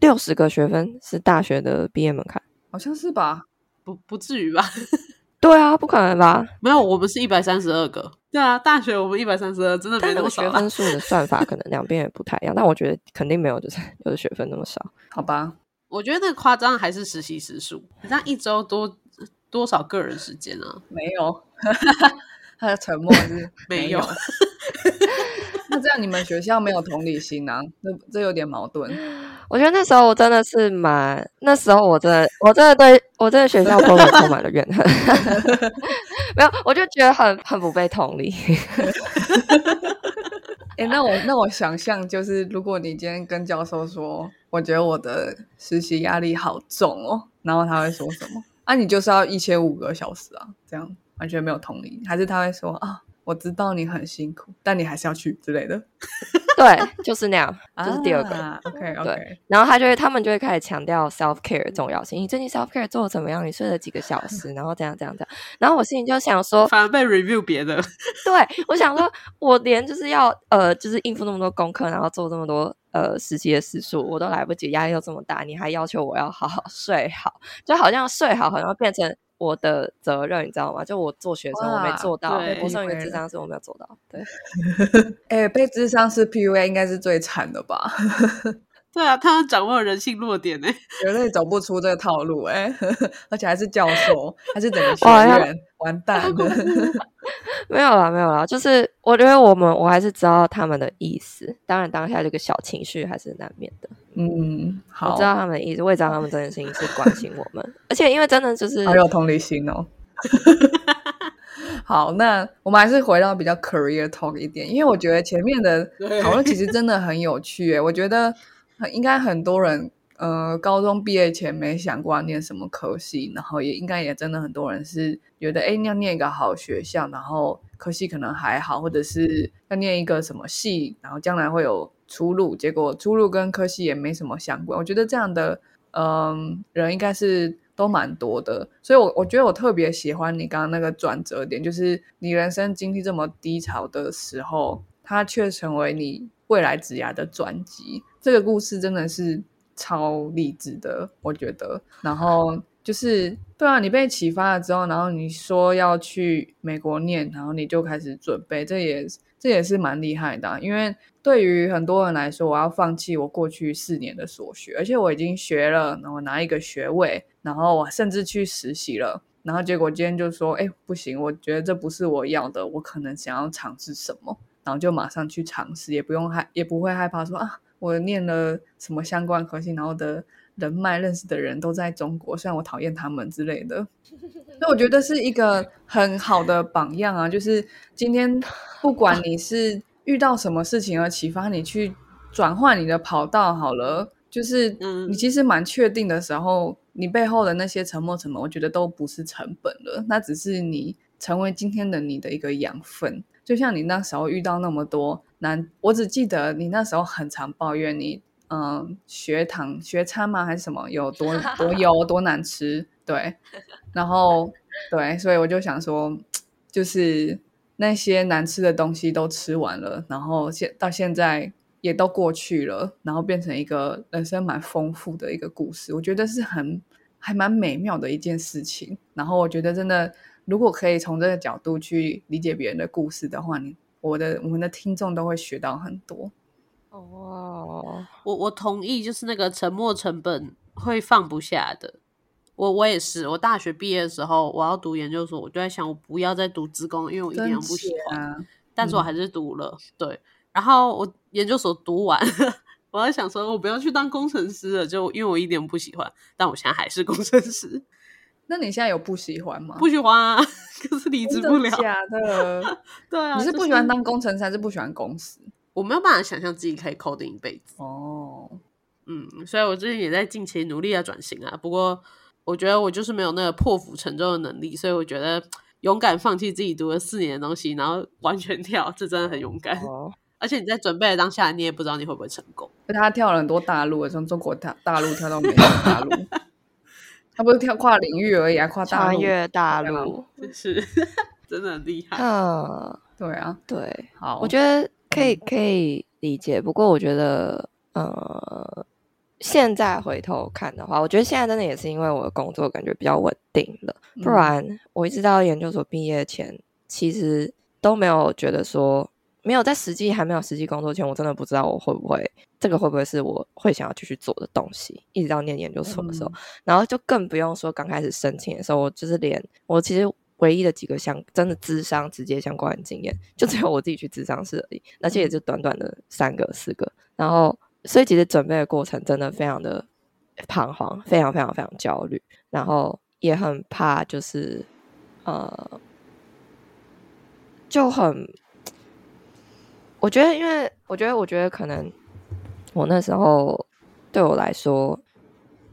六十个学分是大学的毕业门槛，好像是吧？不不至于吧？对啊，不可能吧？没有，我们是一百三十二个。对啊，大学我们一百三十二，真的没那么少。学分数的算法可能两边也不太一样，但我觉得肯定没有，就是有的学分那么少。好吧，我觉得那夸张还是实习时数。你像一周多多少个人时间啊？没有，他的沉默是 没有。那这样你们学校没有同理心啊？这这有点矛盾。我觉得那时候我真的是蛮，那时候我真的，我真的对我真的学校充满了怨恨。没有，我就觉得很很不被同理。哎，那我那我想象就是，如果你今天跟教授说，我觉得我的实习压力好重哦，然后他会说什么？啊，你就是要一千五个小时啊，这样。完全没有同理，还是他会说啊，我知道你很辛苦，但你还是要去之类的。对，就是那样，就是第二个。啊 OK OK，然后他就会，他们就会开始强调 self care 的重要性。你最近 self care 做的怎么样？你睡了几个小时？然后这样这样这样。然后我心里就想说，反而被 review 别的。对我想说，我连就是要呃，就是应付那么多功课，然后做这么多呃实习的时数，我都来不及，压力又这么大，你还要求我要好好睡好，就好像睡好好像变成我的责任，你知道吗？就我做学生，我没做到，对我上一个智商是我没有做到，对。哎、被智商是 PUA 应该是最惨的吧？对啊，他掌握人性弱点呢。绝对走不出这个套路哎、而且还是教授，还是整个学哇要院，完蛋了。没有啦，没有啦，就是我觉得我们我还是知道他们的意思，当然当下这个小情绪还是难免的。嗯，我好知，道他们的意思，我也知道他们真心是关心我们，而且因为真的就是好有同理心哦。好，那我们还是回到比较 career talk 一点，因为我觉得前面的讨论其实真的很有趣诶。我觉得很应该很多人，呃，高中毕业前没想过要念什么科系，然后也应该也真的很多人是觉得，哎，要念一个好学校，然后科系可能还好，或者是要念一个什么系，然后将来会有出路，结果出路跟科系也没什么相关。我觉得这样的，嗯、人应该是都蛮多的，所以我我觉得我特别喜欢你刚刚那个转折点，就是你人生经历这么低潮的时候，它却成为你未来职涯的转机。这个故事真的是超励志的，我觉得。然后就是对啊，你被启发了之后，然后你说要去美国念，然后你就开始准备，这也这也是蛮厉害的、因为对于很多人来说，我要放弃我过去四年的所学，而且我已经学了，然后拿一个学位，然后我甚至去实习了。然后结果今天就说，哎，不行，我觉得这不是我要的，我可能想要尝试什么，然后就马上去尝试，也不用害，也不会害怕说啊，我念了什么相关科系，然后的人脉认识的人都在中国，虽然我讨厌他们之类的。所以我觉得是一个很好的榜样啊，就是今天不管你是遇到什么事情而启发你去转换你的跑道好了，就是嗯你其实蛮确定的时候，你背后的那些沉没成本，我觉得都不是成本了，那只是你成为今天的你的一个养分。就像你那时候遇到那么多难，我只记得你那时候很常抱怨你，嗯，学堂学餐吗？还是什么？有多 多油多难吃，对，然后对，所以我就想说，就是那些难吃的东西都吃完了，然后现到现在也都过去了，然后变成一个人生蛮丰富的一个故事，我觉得是很还蛮美妙的一件事情。然后我觉得真的，如果可以从这个角度去理解别人的故事的话，你我的我们的听众都会学到很多。哦，我我同意，就是那个沉没成本会放不下的。我我也是，我大学毕业的时候，我要读研究所，我就在想，我不要再读职工，因为我一点都不喜欢。啊，但是我还是读了，对。然后我研究所读完，我在想说，我不要去当工程师了，就因为我一点都不喜欢。但我现在还是工程师，那你现在有不喜欢吗？不喜欢啊，可是离职不了。真的假的？对啊，你是不喜欢当工程师，还是不喜欢公司？我没有办法想象自己可以 coding 一辈子。哦，嗯，所以我最近也在近期努力的转型啊。不过我觉得我就是没有那个破釜沉舟的能力，所以我觉得勇敢放弃自己读了四年的东西，然后完全跳，这真的很勇敢。哦，而且你在准备的当下，你也不知道你会不会成功。他跳了很多大陆，从中国大大陆跳到美国大陆，他不是跳跨领域而已，啊跨大陆。穿越大陆，就是真的很厉害。嗯，对啊，对，好，我觉得可以可以理解，不过我觉得，呃，现在回头看的话，我觉得现在真的也是因为我的工作感觉比较稳定了，不嗯然我一直到研究所毕业前，其实都没有觉得说，没有在实际还没有实际工作前，我真的不知道我会不会这个会不会是我会想要继续做的东西，一直到念研究所的时候，嗯然后就更不用说刚开始申请的时候，我就是连我其实唯一的几个相真的智商直接相关的经验，就只有我自己去智商室而已，而且也就短短的三个四个，然后所以其实准备的过程真的非常的彷徨，非常非常非常焦虑，然后也很怕就是呃就很。我觉得，因为我觉得，我觉得可能我那时候对我来说，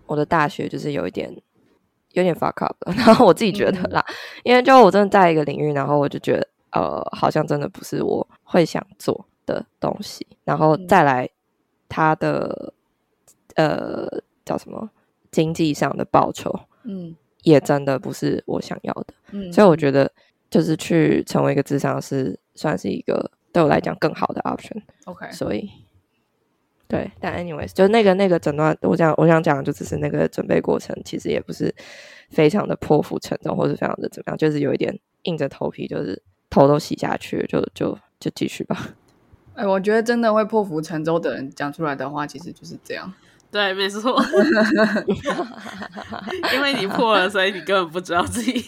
我的大学就是有一点有点 fuck up 了。然后我自己觉得啦，因为就我真的在一个领域，然后我就觉得呃，好像真的不是我会想做的东西。然后再来他的呃叫什么经济上的报酬，嗯也真的不是我想要的。嗯，所以我觉得就是去成为一个智商是，算是一个对我来讲更好的 option。OK，所以，对，但 anyways，就那个那个诊断，我想我想讲的就只是那个准备过程，其实也不是非常的破釜沉舟，或是非常的怎么样，就是有一点硬着头皮，就是头都洗下去，就就就继续吧。哎，我觉得真的会破釜沉舟的人讲出来的话，其实就是这样。对，没错，因为你破了，所以你根本不知道自己。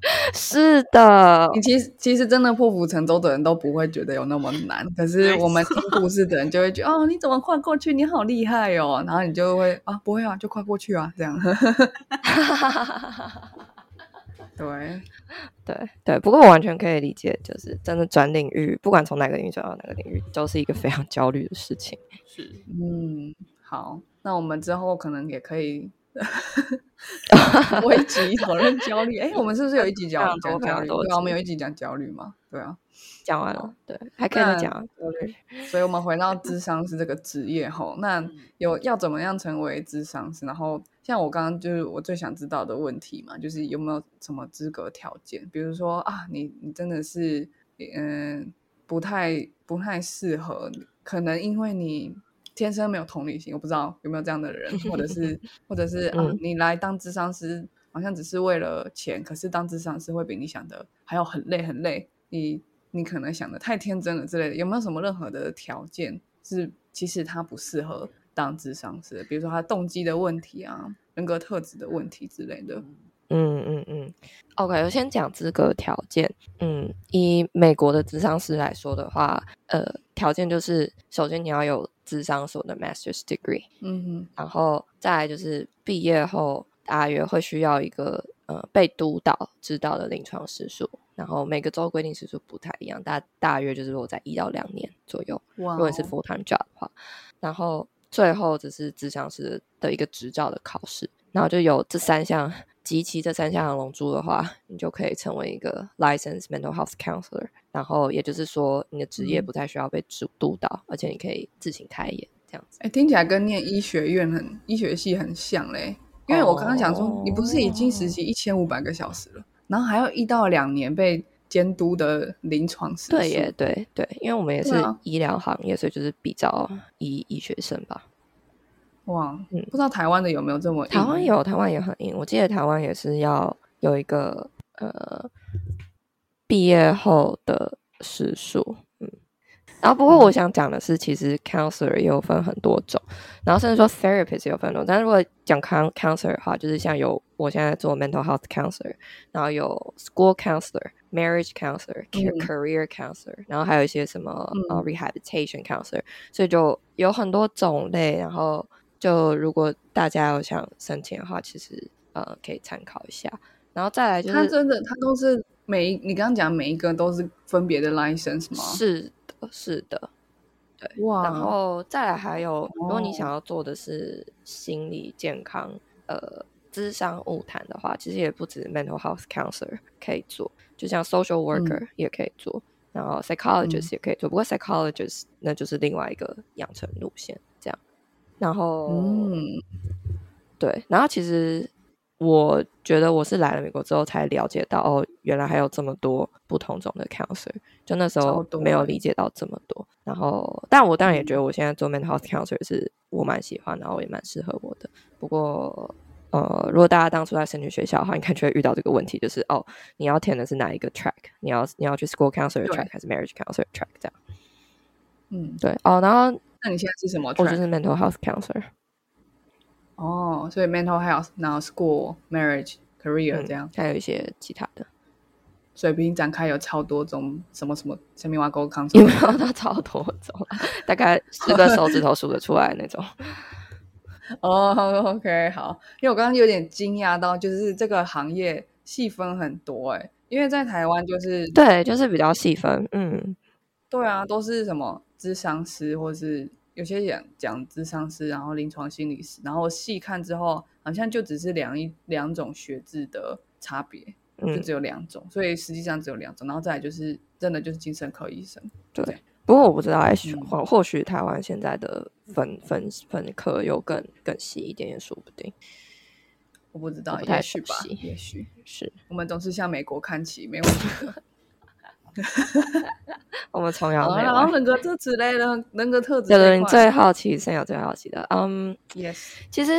是的，你其实其实真的破釜沉舟的人都不会觉得有那么难，可是我们听故事的人就会觉得哦，你怎么跨过去？你好厉害哦！然后你就会啊，不会啊，就跨过去啊，这样。对，对对，不过我完全可以理解，就是真的转领域，不管从哪个领域转到哪个领域，都是一个非常焦虑的事情。是，嗯，好，那我们之后可能也可以微集讨论焦虑。哎，我们是不是有一集 讲讲焦虑？对啊，我们有一集讲焦虑嘛？对啊。讲完了，对，还可以讲啊焦虑。所以，我们回到智商是这个职业后，那有要怎么样成为智商师？然后，像我刚刚就是我最想知道的问题嘛，就是有没有什么资格条件？比如说啊，你你真的是嗯不太不太适合，可能因为你天生没有同理心，我不知道有没有这样的人，或者是 或者是啊嗯，你来当智商师好像只是为了钱，可是当智商师会比你想的还要很累很累，你。你可能想的太天真了之类的，有没有什么任何的条件是其实他不适合当智商师的？比如说他动机的问题啊，人格特质的问题之类的。嗯嗯嗯，OK，我先讲资格条件。嗯，以美国的智商师来说的话，呃，条件就是首先你要有智商所的 Master's Degree，嗯哼然后再来就是毕业后大约会需要一个呃被督导指导的临床时数，然后每个州规定时数不太一样，大大约就是落在一到两年左右。如果你是 full time job 的话，然后最后只是智商师的一个执照的考试，然后就有这三项集齐这三项龙珠的话，你就可以成为一个 licensed mental health counselor。然后也就是说，你的职业嗯不太需要被主督导，而且你可以自行开业这样子。哎，听起来跟念医学院很医学系很像嘞。因为我刚刚想说，你不是已经实习一千五百个小时了，然后还有一到两年被监督的临床实习对耶，对对，因为我们也是医疗行业，所以就是比较医医学生吧。哇，嗯不知道台湾的有没有这么硬台湾有，台湾也很硬。我记得台湾也是要有一个呃毕业后的时数，嗯。然后不过我想讲的是，其实 counselor 也有分很多种，然后甚至说 therapist 也有分很多。但是如果讲 coun counselor 的话，就是像有我现在做 mental health counselor，然后有 school counselor、marriage counselor、嗯 career counselor，然后还有一些什么呃嗯 rehabilitation counselor，所以就有很多种类。然后就如果大家有想申请的话，其实呃可以参考一下。然后再来就是他真的，他都是每一你刚刚讲每一个都是分别的 license 吗？是的，是的。对哇，然后再来还有，如果你哦想要做的是心理健康，呃，智商物谈的话，其实也不止 mental health counselor 可以做，就像 social worker 也可以做，然后 psychologist 也可以做。不过 psychologist 那就是另外一个养成路线。然后，嗯，对，然后其实我觉得我是来了美国之后才了解到，哦，原来还有这么多不同种的 counselor，就那时超候没有理解到这么多。然后，但我当然也觉嗯得我现在做 mental health counselor 是我蛮喜欢，然后也蛮适合我的。不过，呃，如果大家当初在申请学校的话，你看就会遇到这个问题，就是哦，你要填的是哪一个 track？你要你要去 school counselor track 还是 marriage counselor track？这样嗯，对哦。然后那你现在是什么我就是 mental health counselor，哦，所以 mental health，然后 school、marriage、career 嗯这样，还有一些其他的。水平展开有超多种什么什么生命挖沟康有没有到超多种啊？大概十个手指头数得出来那种。哦，OK，好，因为我刚刚有点惊讶到，就是这个行业细分很多哎，因为在台湾就是对，就是比较细分。嗯，对啊，都是什么智商师或是有些讲讲智商师，然后临床心理师，然后细看之后，好像就只是两一两种学制的差别，就嗯只有两种，所以实际上只有两种，然后再来就是真的就是精神科医生。对。不过我不知道，或或许台湾现在的分分分科又更更细一点，也说不定。我不知道，也许吧，也许是我们总是向美国看齐，没问题的。我们崇洋媚然后外。人格特质类的人格特质对对，你这一块最好奇，生有最好奇的，嗯，yes，其实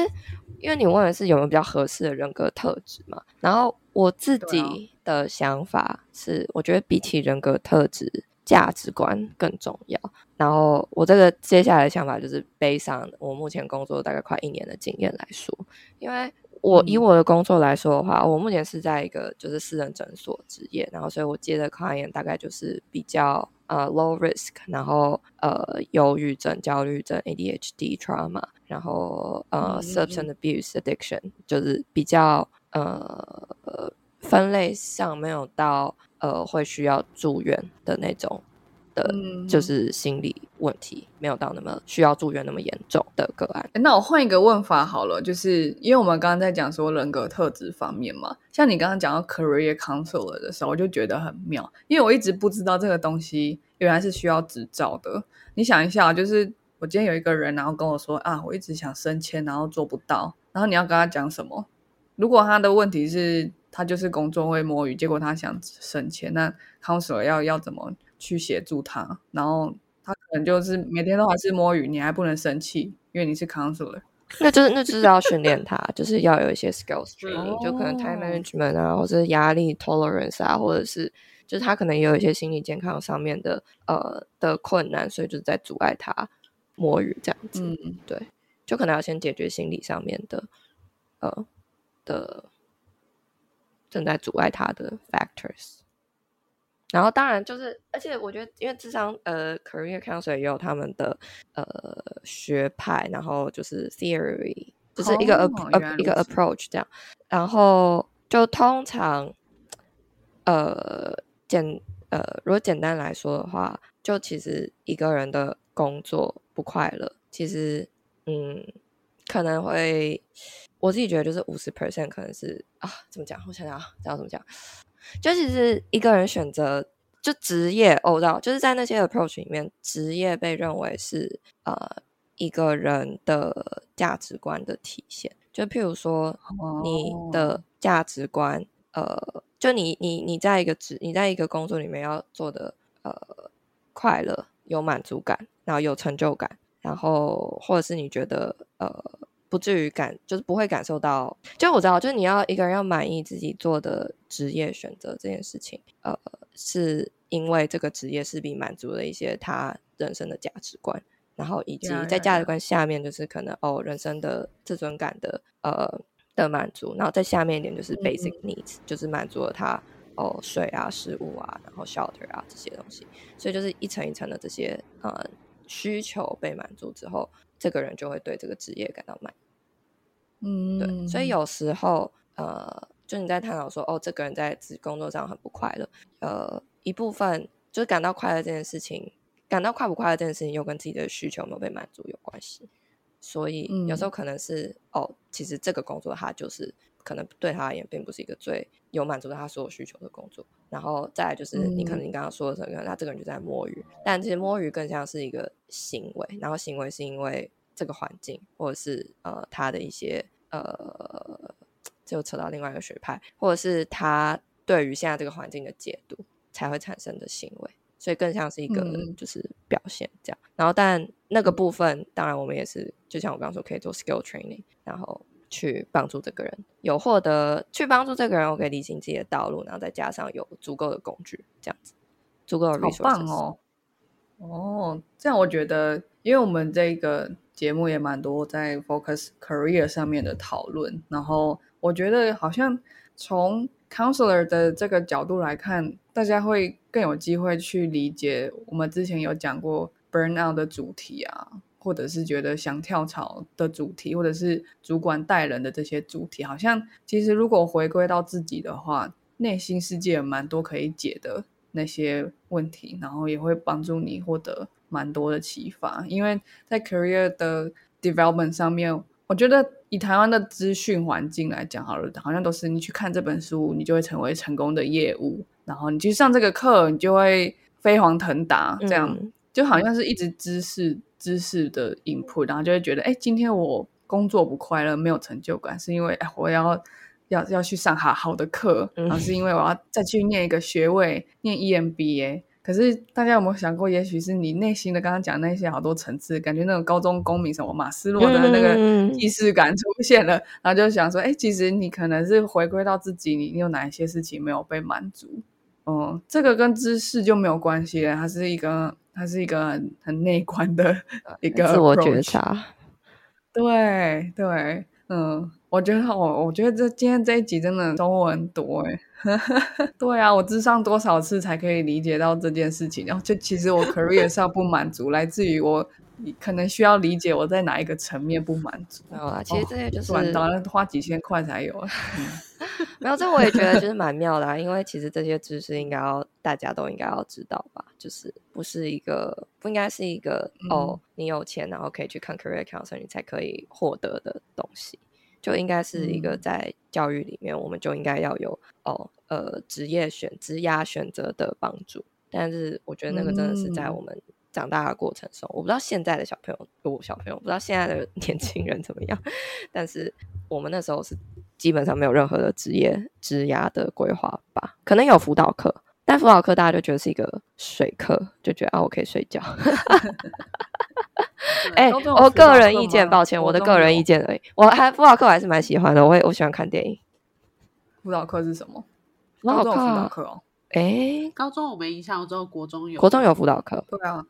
因为你问的是有没有比较合适的人格特质嘛，然后我自己的想法是，我觉得比起人格特质，价值观更重要。然后我这个接下来的想法就是背上我目前工作大概快一年的经验来说，因为我以嗯。我的工作来说的话，我目前是在一个就是私人诊所职业，然后所以我接的 client 大概就是比较呃 low risk，然后呃忧郁症、焦虑症、ADHD、trauma，然后呃 substance abuse addiction，就是比较呃呃分类上没有到呃会需要住院的那种的，嗯就是心理问题没有到那么需要住院那么严重的个案。诶那我换一个问法好了，就是因为我们刚刚在讲说人格特质方面嘛，像你刚刚讲到 career counselor 的时候，我就觉得很妙，因为我一直不知道这个东西原来是需要执照的。你想一下，就是我今天有一个人，然后跟我说啊，我一直想升迁，然后做不到，然后你要跟他讲什么？如果他的问题是他就是工作会摸鱼，结果他想升迁，那 counselor 要要怎么去协助他？然后他可能就是每天都还是摸鱼，你还不能生气，因为你是 counselor。那就是那就是要训练他，就是要有一些 skills training，、就可能 time 哦 management 啊，或者是压力 tolerance 啊，或者是就是他可能也有一些心理健康上面的呃的困难，所以就是在阻碍他摸鱼这样子。嗯，对，就可能要先解决心理上面的呃的正在阻碍他的 factors。然后当然就是，而且我觉得，因为智商呃，career counselor 也有他们的呃学派，然后就是 theory，就是一个、哦 ap- 原来一个 approach 这样。然后就通常呃简呃，如果简单来说的话，就其实一个人的工作不快乐，其实嗯可能会我自己觉得就是五十 percent 可能是啊，怎么讲？我想想啊，这样怎么讲？就其实一个人选择就职业，哦，到，就是在那些 approach 里面，职业被认为是呃一个人的价值观的体现。就譬如说，你哦的价值观，呃，就你你你在一个职，你在一个工作里面要做的呃快乐、有满足感，然后有成就感，然后或者是你觉得呃不至于感，就是不会感受到，就我知道，就是你要一个人要满意自己做的职业选择这件事情，呃，是因为这个职业势必满足了一些他人生的价值观。然后以及在价值观下面，就是可能哦人生的自尊感的呃的满足，然后在下面一点就是嗯 basic needs，、就是满足了他哦水啊、食物啊，然后 shelter 啊这些东西，所以就是一层一层的这些呃需求被满足之后，这个人就会对这个职业感到满意。嗯，对，所以有时候呃，就你在探讨说，哦，这个人在职工作上很不快乐，呃，一部分就是感到快乐这件事情，感到快不快乐这件事情，又跟自己的需求有没有被满足有关系。所以有时候嗯可能是、哦，其实这个工作它就是可能对他而言并不是一个最有满足他所有需求的工作。然后再来就是你可能嗯。你刚刚说的，可能他这个人就在摸鱼，但其实摸鱼更像是一个行为，然后行为是因为这个环境或者是呃他的一些呃，就扯到另外一个学派，或者是他对于现在这个环境的解读才会产生的行为。所以更像是一个嗯。就是表现这样，然后但那个部分当然我们也是，就像我刚刚说，可以做 skill training，然后去帮助这个人有获得，去帮助这个人，我可以理清自己的道路，然后再加上有足够的工具，这样子，足够的好 resources。棒哦！哦，这样我觉得，因为我们这个节目也蛮多在 focus career 上面的讨论，然后我觉得好像从 counselor 的这个角度来看，大家会更有机会去理解我们之前有讲过 burnout 的主题啊，或者是觉得想跳槽的主题，或者是主管带人的这些主题，好像其实如果回归到自己的话，内心世界有蛮多可以解的那些问题，然后也会帮助你获得蛮多的启发，因为在 career 的 development 上面，我觉得以台湾的资讯环境来讲，好了，好像都是你去看这本书，你就会成为成功的业务，然后你去上这个课，你就会飞黄腾达，这样、嗯。就好像是一直知识知识的 input，然后就会觉得，哎，今天我工作不快乐，没有成就感，是因为哎我要。要要去上好好的课，嗯然后是因为我要再去念一个学位，念 E EMBA。可是大家有没有想过，也许是你内心的刚刚讲那些好多层次，感觉那种高中公民什么马斯洛的那个嗯既视感出现了，然后就想说，哎，其实你可能是回归到自己，你你有哪一些事情没有被满足？嗯，这个跟知识就没有关系了，它是一个它是一个很很内观的一个自我觉察。对对，嗯，我觉得我我觉得这今天这一集真的收获很多哎。对啊，我智商多少次才可以理解到这件事情？然后就其实我 career 上不满足，来自于我可能需要理解我在哪一个层面不满足。没有啦，其实这些就是、当然花几千块才有。没有，这我也觉得就是蛮妙的、啊，因为其实这些知识应该要大家都应该要知道吧，就是不是一个不应该是一个、嗯。哦，你有钱然后可以去看 career counselor 你才可以获得的东西，就应该是一个嗯。在教育里面我们就应该要有哦呃职业选职涯选择的帮助，但是我觉得那个真的是在嗯。我们长大的过程中，我不知道现在的小朋友，我小朋友不知道现在的 年轻人怎么样，但是我们那时候是基本上没有任何的职业职涯的规划吧，可能有辅导课，但辅导课大家就觉得是一个水课，就觉得啊我可以睡觉。哎、我个人意见，抱歉，我的个人意见而已。我还辅导课我还是蛮喜欢的，我也我喜欢看电影。辅导课是什么？辅导课哦。哎，高中我没印象，我知道国中有，国中有辅导课对啊，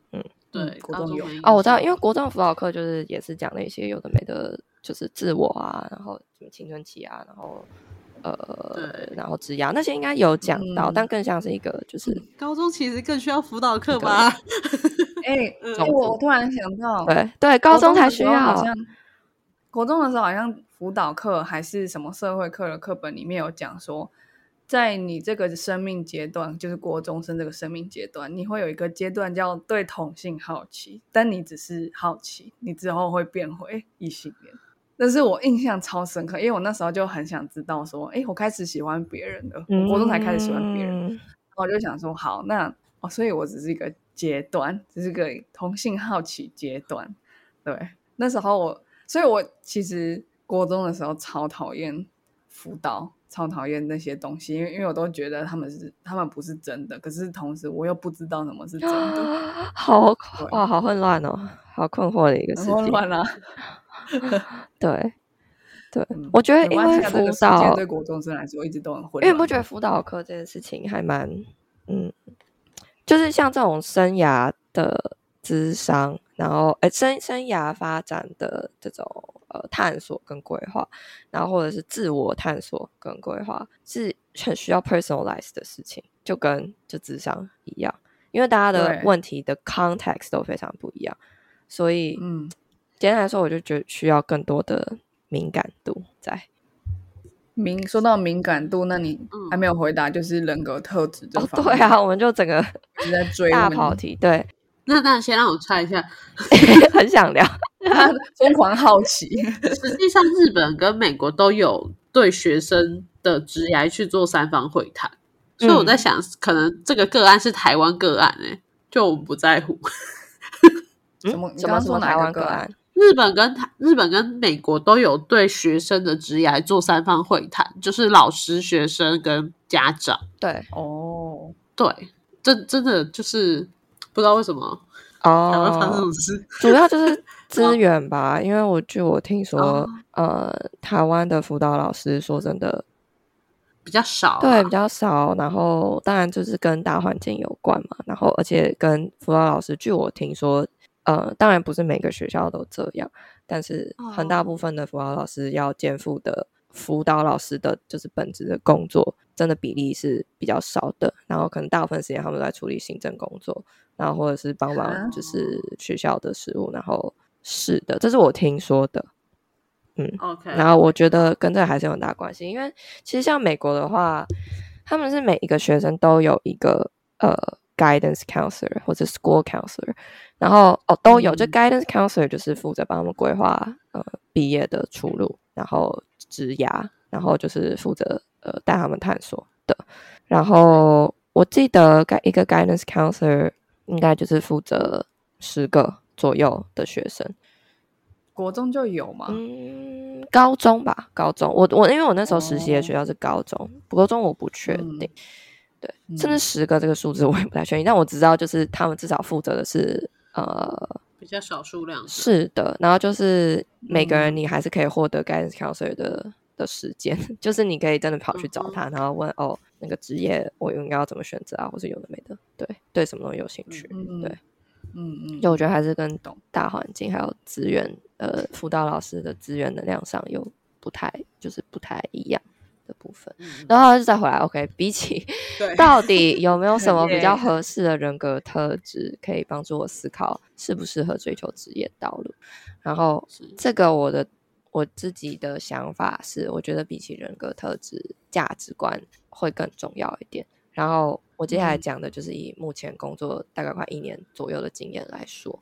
对嗯，国中有哦，我知道，因为国中的辅导课就是也是讲了一些有的没的，就是自我啊，然后什么青春期啊，然后呃对，然后职涯那些应该有讲到，嗯但更像是一个就是高中其实更需要辅导课吧？哎、嗯哎我突然想到，对对，高中才需要好。像国中的时候好像辅导课还是什么社会课的课本里面有讲说，在你这个生命阶段，就是国中生这个生命阶段，你会有一个阶段叫对同性好奇，但你只是好奇，你之后会变回异性恋。但是我印象超深刻，因为我那时候就很想知道说，哎，我开始喜欢别人了，我国中才开始喜欢别人，嗯然后我就想说，好，那哦，所以我只是一个阶段，只是个同性好奇阶段。对，那时候我，所以我其实国中的时候超讨厌辅导，超讨厌那些东西，因为因为我都觉得他们是他们不是真的，可是同时我又不知道什么是真的，好对哇，好混乱哦，好困惑的一个事情。很混乱啊。对对嗯，我觉得因为辅导对国中生来说一直都很混乱。因为你不觉得辅导课这件事情还蛮，嗯，就是像这种生涯的智商，然后呃生生涯发展的这种呃探索跟规划，然后或者是自我探索跟规划，是很需要 personalize 的事情，就跟就智商一样，因为大家的问题的 context 都非常不一样，所以嗯，简单来说，我就觉得需要更多的敏感度在。敏说到敏感度，那你嗯还没有回答，就是人格特质这哦，方面。对啊，我们就整个在追大跑题，对，那那先让我猜一下，很想聊。他疯狂好奇。实际上日本跟美国都有对学生的职涯去做三方会谈，所以我在想，可能这个个案是台湾个案诶、就我们不在乎。什么你什么说哪台湾个案？日本跟台日本跟美国都有对学生的职涯做三方会谈，就是老师、学生跟家长。对哦，对，真真的就是不知道为什么哦。主要就是资源吧，因为我据我听说哦，呃，台湾的辅导老师说真的比较少、啊，对比较少，然后当然就是跟大环境有关嘛，然后而且跟辅导老师，据我听说，呃，当然不是每个学校都这样，但是很大哦部分的辅导老师要肩负的辅导老师的就是本职的工作，真的比例是比较少的，然后可能大部分时间他们都在处理行政工作，然后或者是帮啊忙就是学校的事务，然后是的，这是我听说的。嗯 OK，然后我觉得跟这还是有很大关系，因为其实像美国的话，他们是每一个学生都有一个呃 guidance counselor 或者 school counselor，然后哦都有。就嗯 guidance counselor 就是负责帮他们规划呃毕业的出路，然后职涯，然后就是负责呃带他们探索的。然后我记得该一个 guidance counselor 应该就是负责十个左右的学生。国中就有嘛？嗯，高中吧，高中。我我因为我那时候实习的哦学校是高中，不过中我不确嗯定。对，嗯甚至十个这个数字我也不太确定，但我知道就是他们至少负责的是呃比较少数量，是的，然后就是每个人嗯。你还是可以获得 guidance counselor 的的时间，就是你可以真的跑去找他，然后问哦那个职业我应该要怎么选择啊，或是有的没的，对对什么东西有兴趣，嗯对。嗯嗯，就我觉得还是跟懂大环境还有资源，呃，辅导老师的资源能量上有不太，就是不太一样的部分。嗯然后就再回来，OK，比起，到底有没有什么比较 合适的人格特质，可以帮助我思考适不适合追求职业道路？然后这个我的我自己的想法是，我觉得比起人格特质，价值观会更重要一点。然后我接下来嗯。讲的就是以目前工作大概快一年左右的经验来说，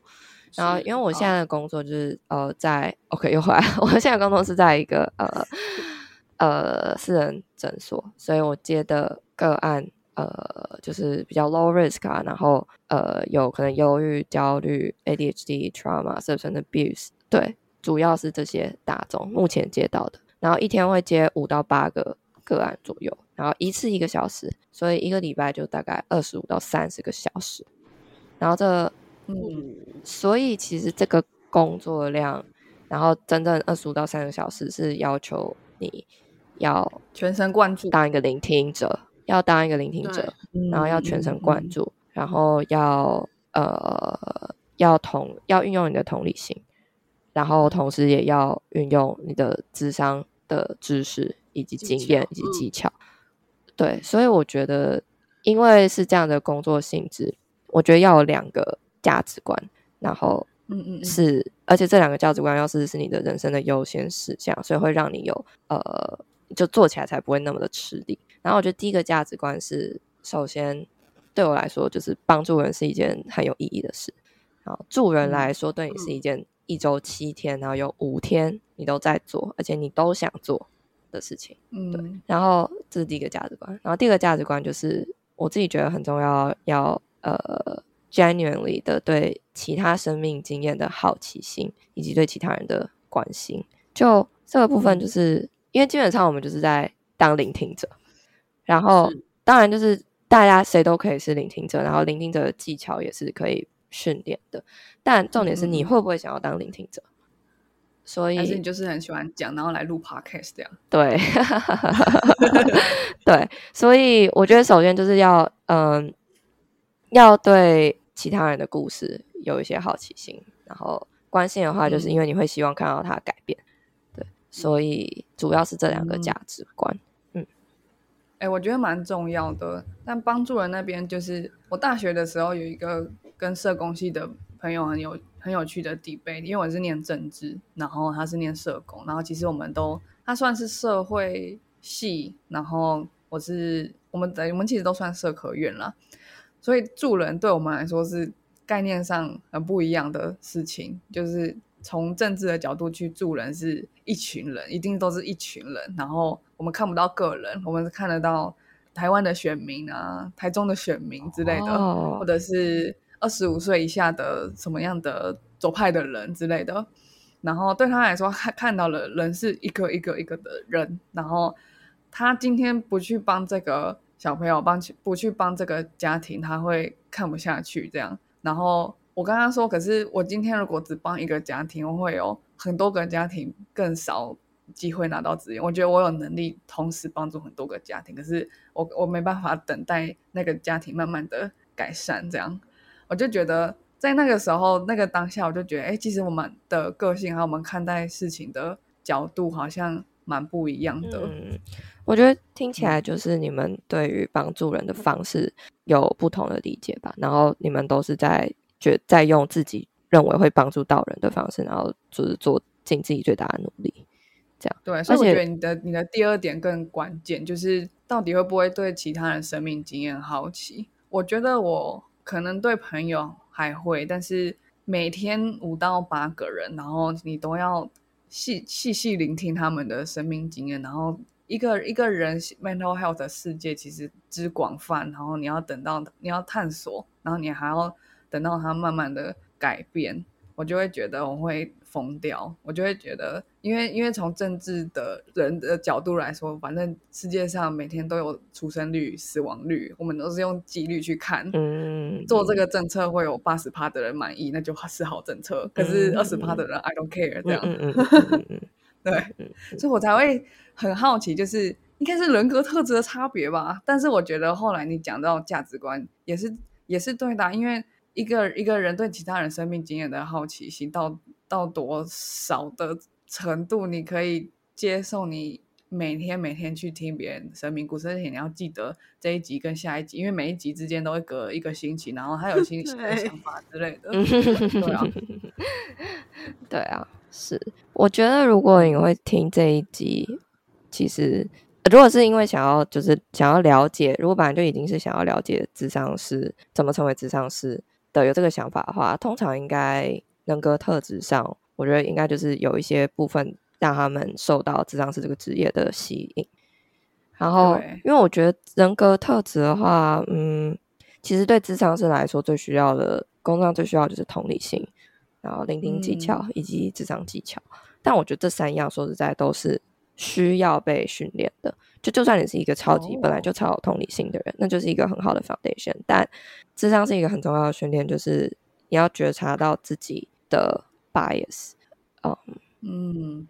然后因为我现在的工作就是呃在 OK 又回来了，我现在的工作是在一个呃 呃私人诊所，所以我接的个案呃就是比较 low risk 啊，然后呃有可能忧郁、焦虑、ADHD、trauma、substance abuse，对，主要是这些大众目前接到的，然后一天会接五到八个个案左右，然后一次一个小时，所以一个礼拜就大概二十五到三十个小时，然后这嗯。嗯所以其实这个工作量，然后真正二十五到三个小时是要求你要全神贯注，当一个聆听者，要当一个聆听者，然后要全神贯嗯，注，然后要呃要同要运用你的同理心，然后同时也要运用你的智商的知识以及技经验以及巧嗯技巧。对，所以我觉得，因为是这样的工作性质，我觉得要有两个价值观，然后嗯嗯嗯，是，而且这两个价值观要是是你的人生的优先事项，所以会让你有呃，就做起来才不会那么的吃力。然后我觉得第一个价值观是，首先对我来说，就是帮助人是一件很有意义的事。然后助人嗯来说，对你是嗯一件一周七天，然后有五天你都在做，而且你都想做的事情。嗯对然后这是第一个价值观，然后第二个价值观就是我自己觉得很重要，要呃 genuinely 的对其他生命经验的好奇心，以及对其他人的关心。就这个部分，就是、因为基本上我们就是在当聆听者，然后当然就是大家谁都可以是聆听者，然后聆听者的技巧也是可以训练的，但重点是你嗯。会不会想要当聆听者？所以你就是很喜欢讲，然后来录 podcast 这样，对，对，所以我觉得首先就是要，嗯，要对其他人的故事有一些好奇心，然后关心的话，就是嗯。因为你会希望看到他改变，对，所以主要是这两个嗯价值观。嗯哎、我觉得蛮重要的。但帮助人那边，就是我大学的时候有一个跟社工系的朋友很有很有趣的 debate，因为我是念政治，然后他是念社工，然后其实我们都他算是社会系，然后我是我们等我们其实都算社科院啦，所以助人对我们来说是概念上很不一样的事情，就是从政治的角度去助人是一群人，一定都是一群人，然后我们看不到个人，我们是看得到台湾的选民啊、台中的选民之类的，哦或者是二十五岁以下的什么样的左派的人之类的。然后对他来说，他看到了人是一个一个一个的人，然后他今天不去帮这个小朋友，帮去不去帮这个家庭，他会看不下去这样。然后我跟他说，可是我今天如果只帮一个家庭，我会有很多个家庭更少机会拿到资源。我觉得我有能力同时帮助很多个家庭，可是我我没办法等待那个家庭慢慢的改善，这样我就觉得在那个时候那个当下，我就觉得，哎，其实我们的个性还有我们看待事情的角度好像蛮不一样的。嗯，我觉得听起来就是你们对于帮助人的方式有不同的理解吧，然后你们都是在觉在用自己认为会帮助到人的方式，然后就是做尽自己最大的努力。对，所以我觉得你的你的第二点更关键，就是到底会不会对其他人生命经验好奇？我觉得我可能对朋友还会，但是每天五到八个人，然后你都要细细细聆听他们的生命经验，然后一个一个人 mental health 的世界其实之广泛，然后你要等到你要探索，然后你还要等到他慢慢的改变，我就会觉得我会疯掉，我就会觉得，因为因为从政治的人的角度来说，反正世界上每天都有出生率、死亡率，我们都是用几率去看。嗯，做这个政策会有八十趴的人满意，那就是好政策。可是二十趴的人 I don't care 这样，嗯嗯 嗯嗯对，所以我才会很好奇，就是应该是人格特质的差别吧。但是我觉得后来你讲到价值观，也是也是对的啊，因为一个一个人对其他人生命经验的好奇心到到多少的程度，你可以接受你每天每天去听别人生命故事，而且你要记得这一集跟下一集，因为每一集之间都会隔一个星期，然后他有新 新的想法之类的。对啊，对啊，是。我觉得如果你会听这一集，其实如果是因为想要就是想要了解，如果本来就已经是想要了解智商师怎么成为智商师的有这个想法的话，通常应该人格特质上，我觉得应该就是有一些部分让他们受到智商师这个职业的吸引。然后，因为我觉得人格特质的话，嗯，其实对智商师来说最需要的工作上最需要就是同理心，然后聆听技巧以及智商技巧。但我觉得这三样说实在都是需要被训练的。就就算你是一个超级、本来哦就超有同理心的人，那就是一个很好的 foundation。但智商是一个很重要的训练，就是你要觉察到自己的 bias，嗯，嗯，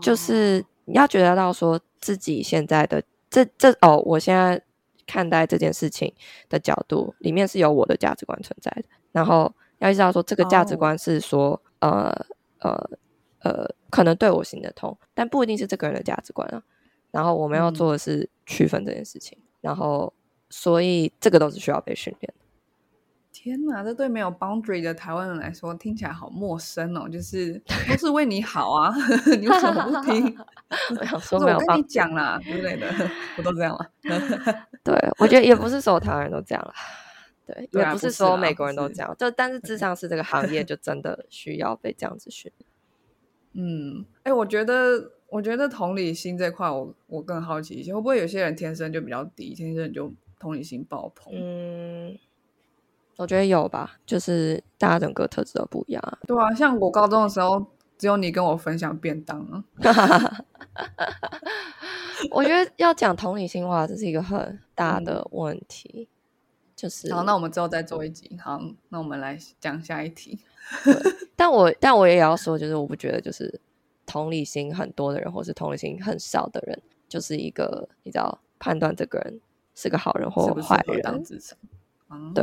就是你要觉察到说自己现在的这这哦，我现在看待这件事情的角度里面是有我的价值观存在的，然后要意识到说这个价值哦观是说、呃呃呃可能对我行得通，但不一定是这个人的价值观啊。然后我们要嗯做的是区分这件事情，然后所以这个都是需要被训练的。天哪，这对没有 boundary 的台湾人来说听起来好陌生哦。就是都是为你好啊，你为什么不听？我想说说我跟你讲啦之类的，不都这样吗？对我觉得也不是所有台湾人都这样啦。对，对啊也不是不是啦说每个不是人都这样，就但是智商是这个行业就真的需要被这样子训练。嗯，哎、我觉得，我觉得同理心这块我，我更好奇一些，会不会有些人天生就比较低，天生就同理心爆棚？嗯，我觉得有吧，就是大家整个特质都不一样啊。对啊，像我高中的时候，只有你跟我分享便当啊。我觉得要讲同理心的话，这是一个很大的问题。就是，好，那我们之后再做一集。好，那我们来讲下一题。但我但我也要说，就是我不觉得就是同理心很多的人，或是同理心很少的人，就是一个你知道判断这个人是个好人或坏人。嗯对，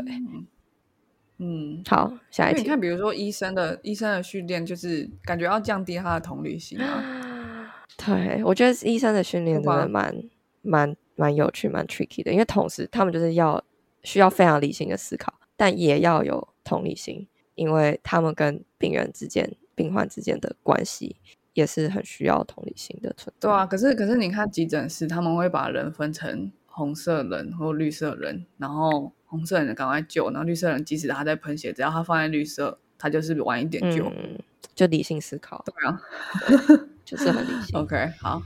嗯，好，下一题你看，比如说医生的医生的训练，就是感觉要降低他的同理心啊。对，我觉得医生的训练真的蛮蛮蛮有趣、蛮 tricky 的，因为同时他们就是要需要非常理性的思考，但也要有同理心，因为他们跟病人之间、病患之间的关系也是很需要同理心的存在。对啊，可是可是你看急诊室，他们会把人分成红色人或绿色人，然后红色人赶快救，然后绿色人即使他在喷血，只要他放在绿色，他就是晚一点救。嗯，就理性思考，对啊 就是很理性。，OK，好，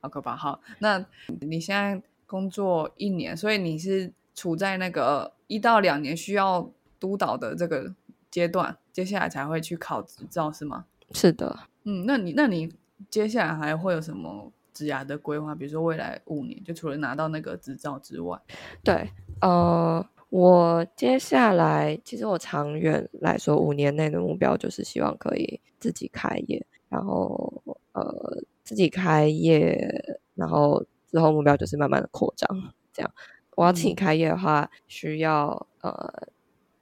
好可怕。好，那你现在工作一年，所以你是处在那个一到两年需要督导的这个阶段，接下来才会去考执照是吗？是的，嗯，那你那你接下来还会有什么职涯的规划？比如说未来五年，就除了拿到那个执照之外，对，呃，我接下来其实我长远来说，五年内的目标就是希望可以自己开业，然后呃自己开业，然后之后目标就是慢慢的扩张。这样，我要自己嗯开业的话，需要呃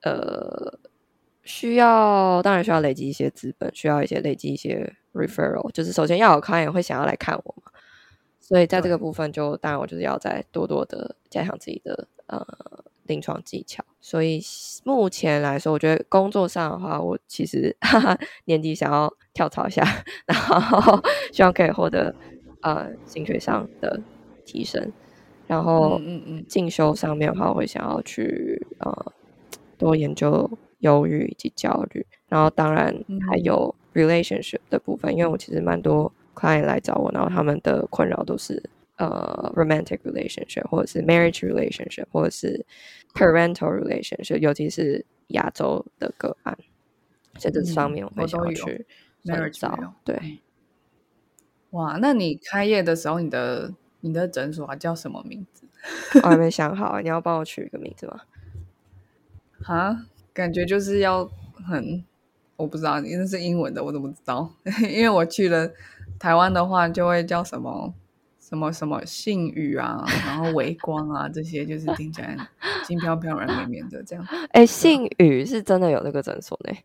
呃需要当然需要累积一些资本，需要一些累积一些 referral，就是首先要有 client 会想要来看我嘛。所以在这个部分就，当然我就是要再多多的加强自己的呃临床技巧。所以目前来说，我觉得工作上的话，我其实哈 哈年底想要跳槽一下，然后 希望可以获得呃薪水上的提升，然后嗯嗯嗯。进修上面的话，我会想要去呃多研究忧郁以及焦虑，然后当然还有 relationship 的部分，因为我其实蛮多 client 来找我，然后他们的困扰都是呃 romantic relationship 或者是 marriage relationship 或者是 parental relationship，尤其是亚洲的个案，在这方面我会想要去找。对，哇，那你开业的时候，你的你的诊所叫什么名字？我还没 想好，你要帮我取一个名字吗？啊，感觉就是要很，我不知道，因为是英文的，我怎么知道？因为我去了台湾的话，就会叫什么什么什么信宇啊，然后微光啊，这些就是听起来轻飘飘、软绵绵的这样。哎，信宇是真的有那个诊所呢？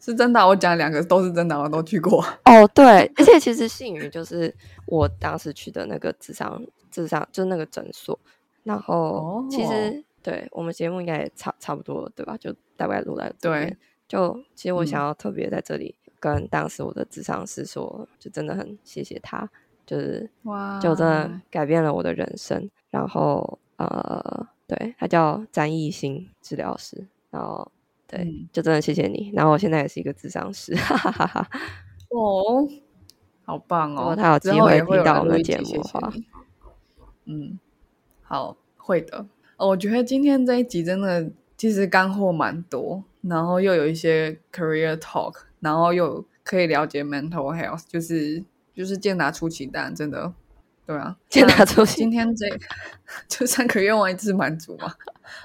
是真的，我讲两个都是真的，我都去过。哦，对，而且其实信宇就是我当时去的那个智商智商，就是那个诊所，然后其实。对我们节目应该也差差不多，对吧？就大概录在对。就其实我想要特别在这里跟当时我的智商师说，就真的很谢谢他，就是哇，就真的改变了我的人生。然后呃，对他叫詹艺兴治疗师，然后对，就真的谢谢你。然后我现在也是一个智商师，哈哈哈哈哦，好棒哦！如果他有机会听到我们的节目的话，嗯，好，会的。我觉得今天这一集真的其实干货蛮多，然后又有一些 career talk，然后又可以了解 mental health，就是就是健达出奇蛋，真的，对啊，健达出奇。今天这就三个愿望一次满足嘛，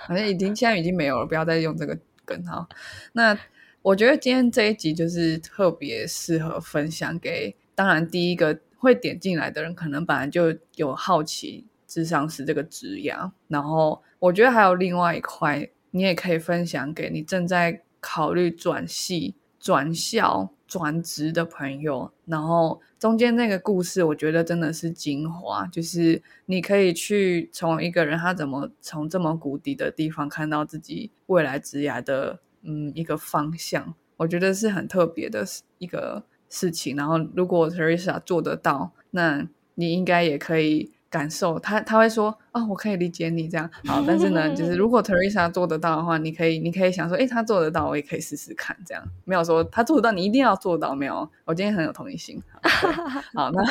好像已经现在已经没有了，不要再用这个梗哈。那我觉得今天这一集就是特别适合分享给，当然第一个会点进来的人，可能本来就有好奇。智商是这个职业，然后我觉得还有另外一块，你也可以分享给你正在考虑转系、转校、转职的朋友。然后中间那个故事，我觉得真的是精华，就是你可以去从一个人他怎么从这么谷底的地方看到自己未来职业的嗯一个方向，我觉得是很特别的一个事情。然后如果 Teresa 做得到，那你应该也可以。感受他，他会说哦，我可以理解你这样好。但是呢，就是如果 Teresa 做得到的话，你可以，你可以想说，哎，他做得到，我也可以试试看。这样没有说他做得到，你一定要做到。没有，我今天很有同理心。好，那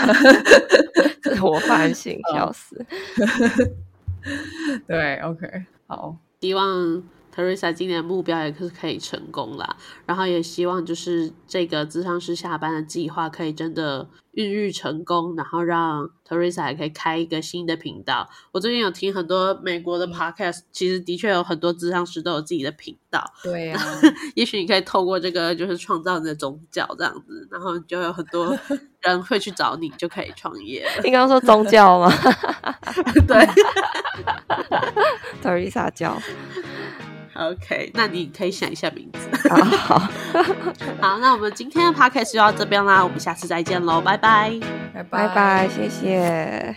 我反省，笑死。对，OK，好，希望。Teresa 今年的目标也是可以成功啦，然后也希望就是这个智商师下班的计划可以真的孕育成功，然后让 Teresa 也可以开一个新的频道。我最近有听很多美国的 Podcast，其实的确有很多智商师都有自己的频道。对呀，也许你可以透过这个就是创造你的宗教这样子，然后就有很多人会去找你，就可以创业。你刚刚说宗教吗？对，Teresa 教。OK，那你可以想一下名字。好，好，那我们今天的 Podcast 就到这边啦，我们下次再见喽，拜拜，拜拜，谢谢。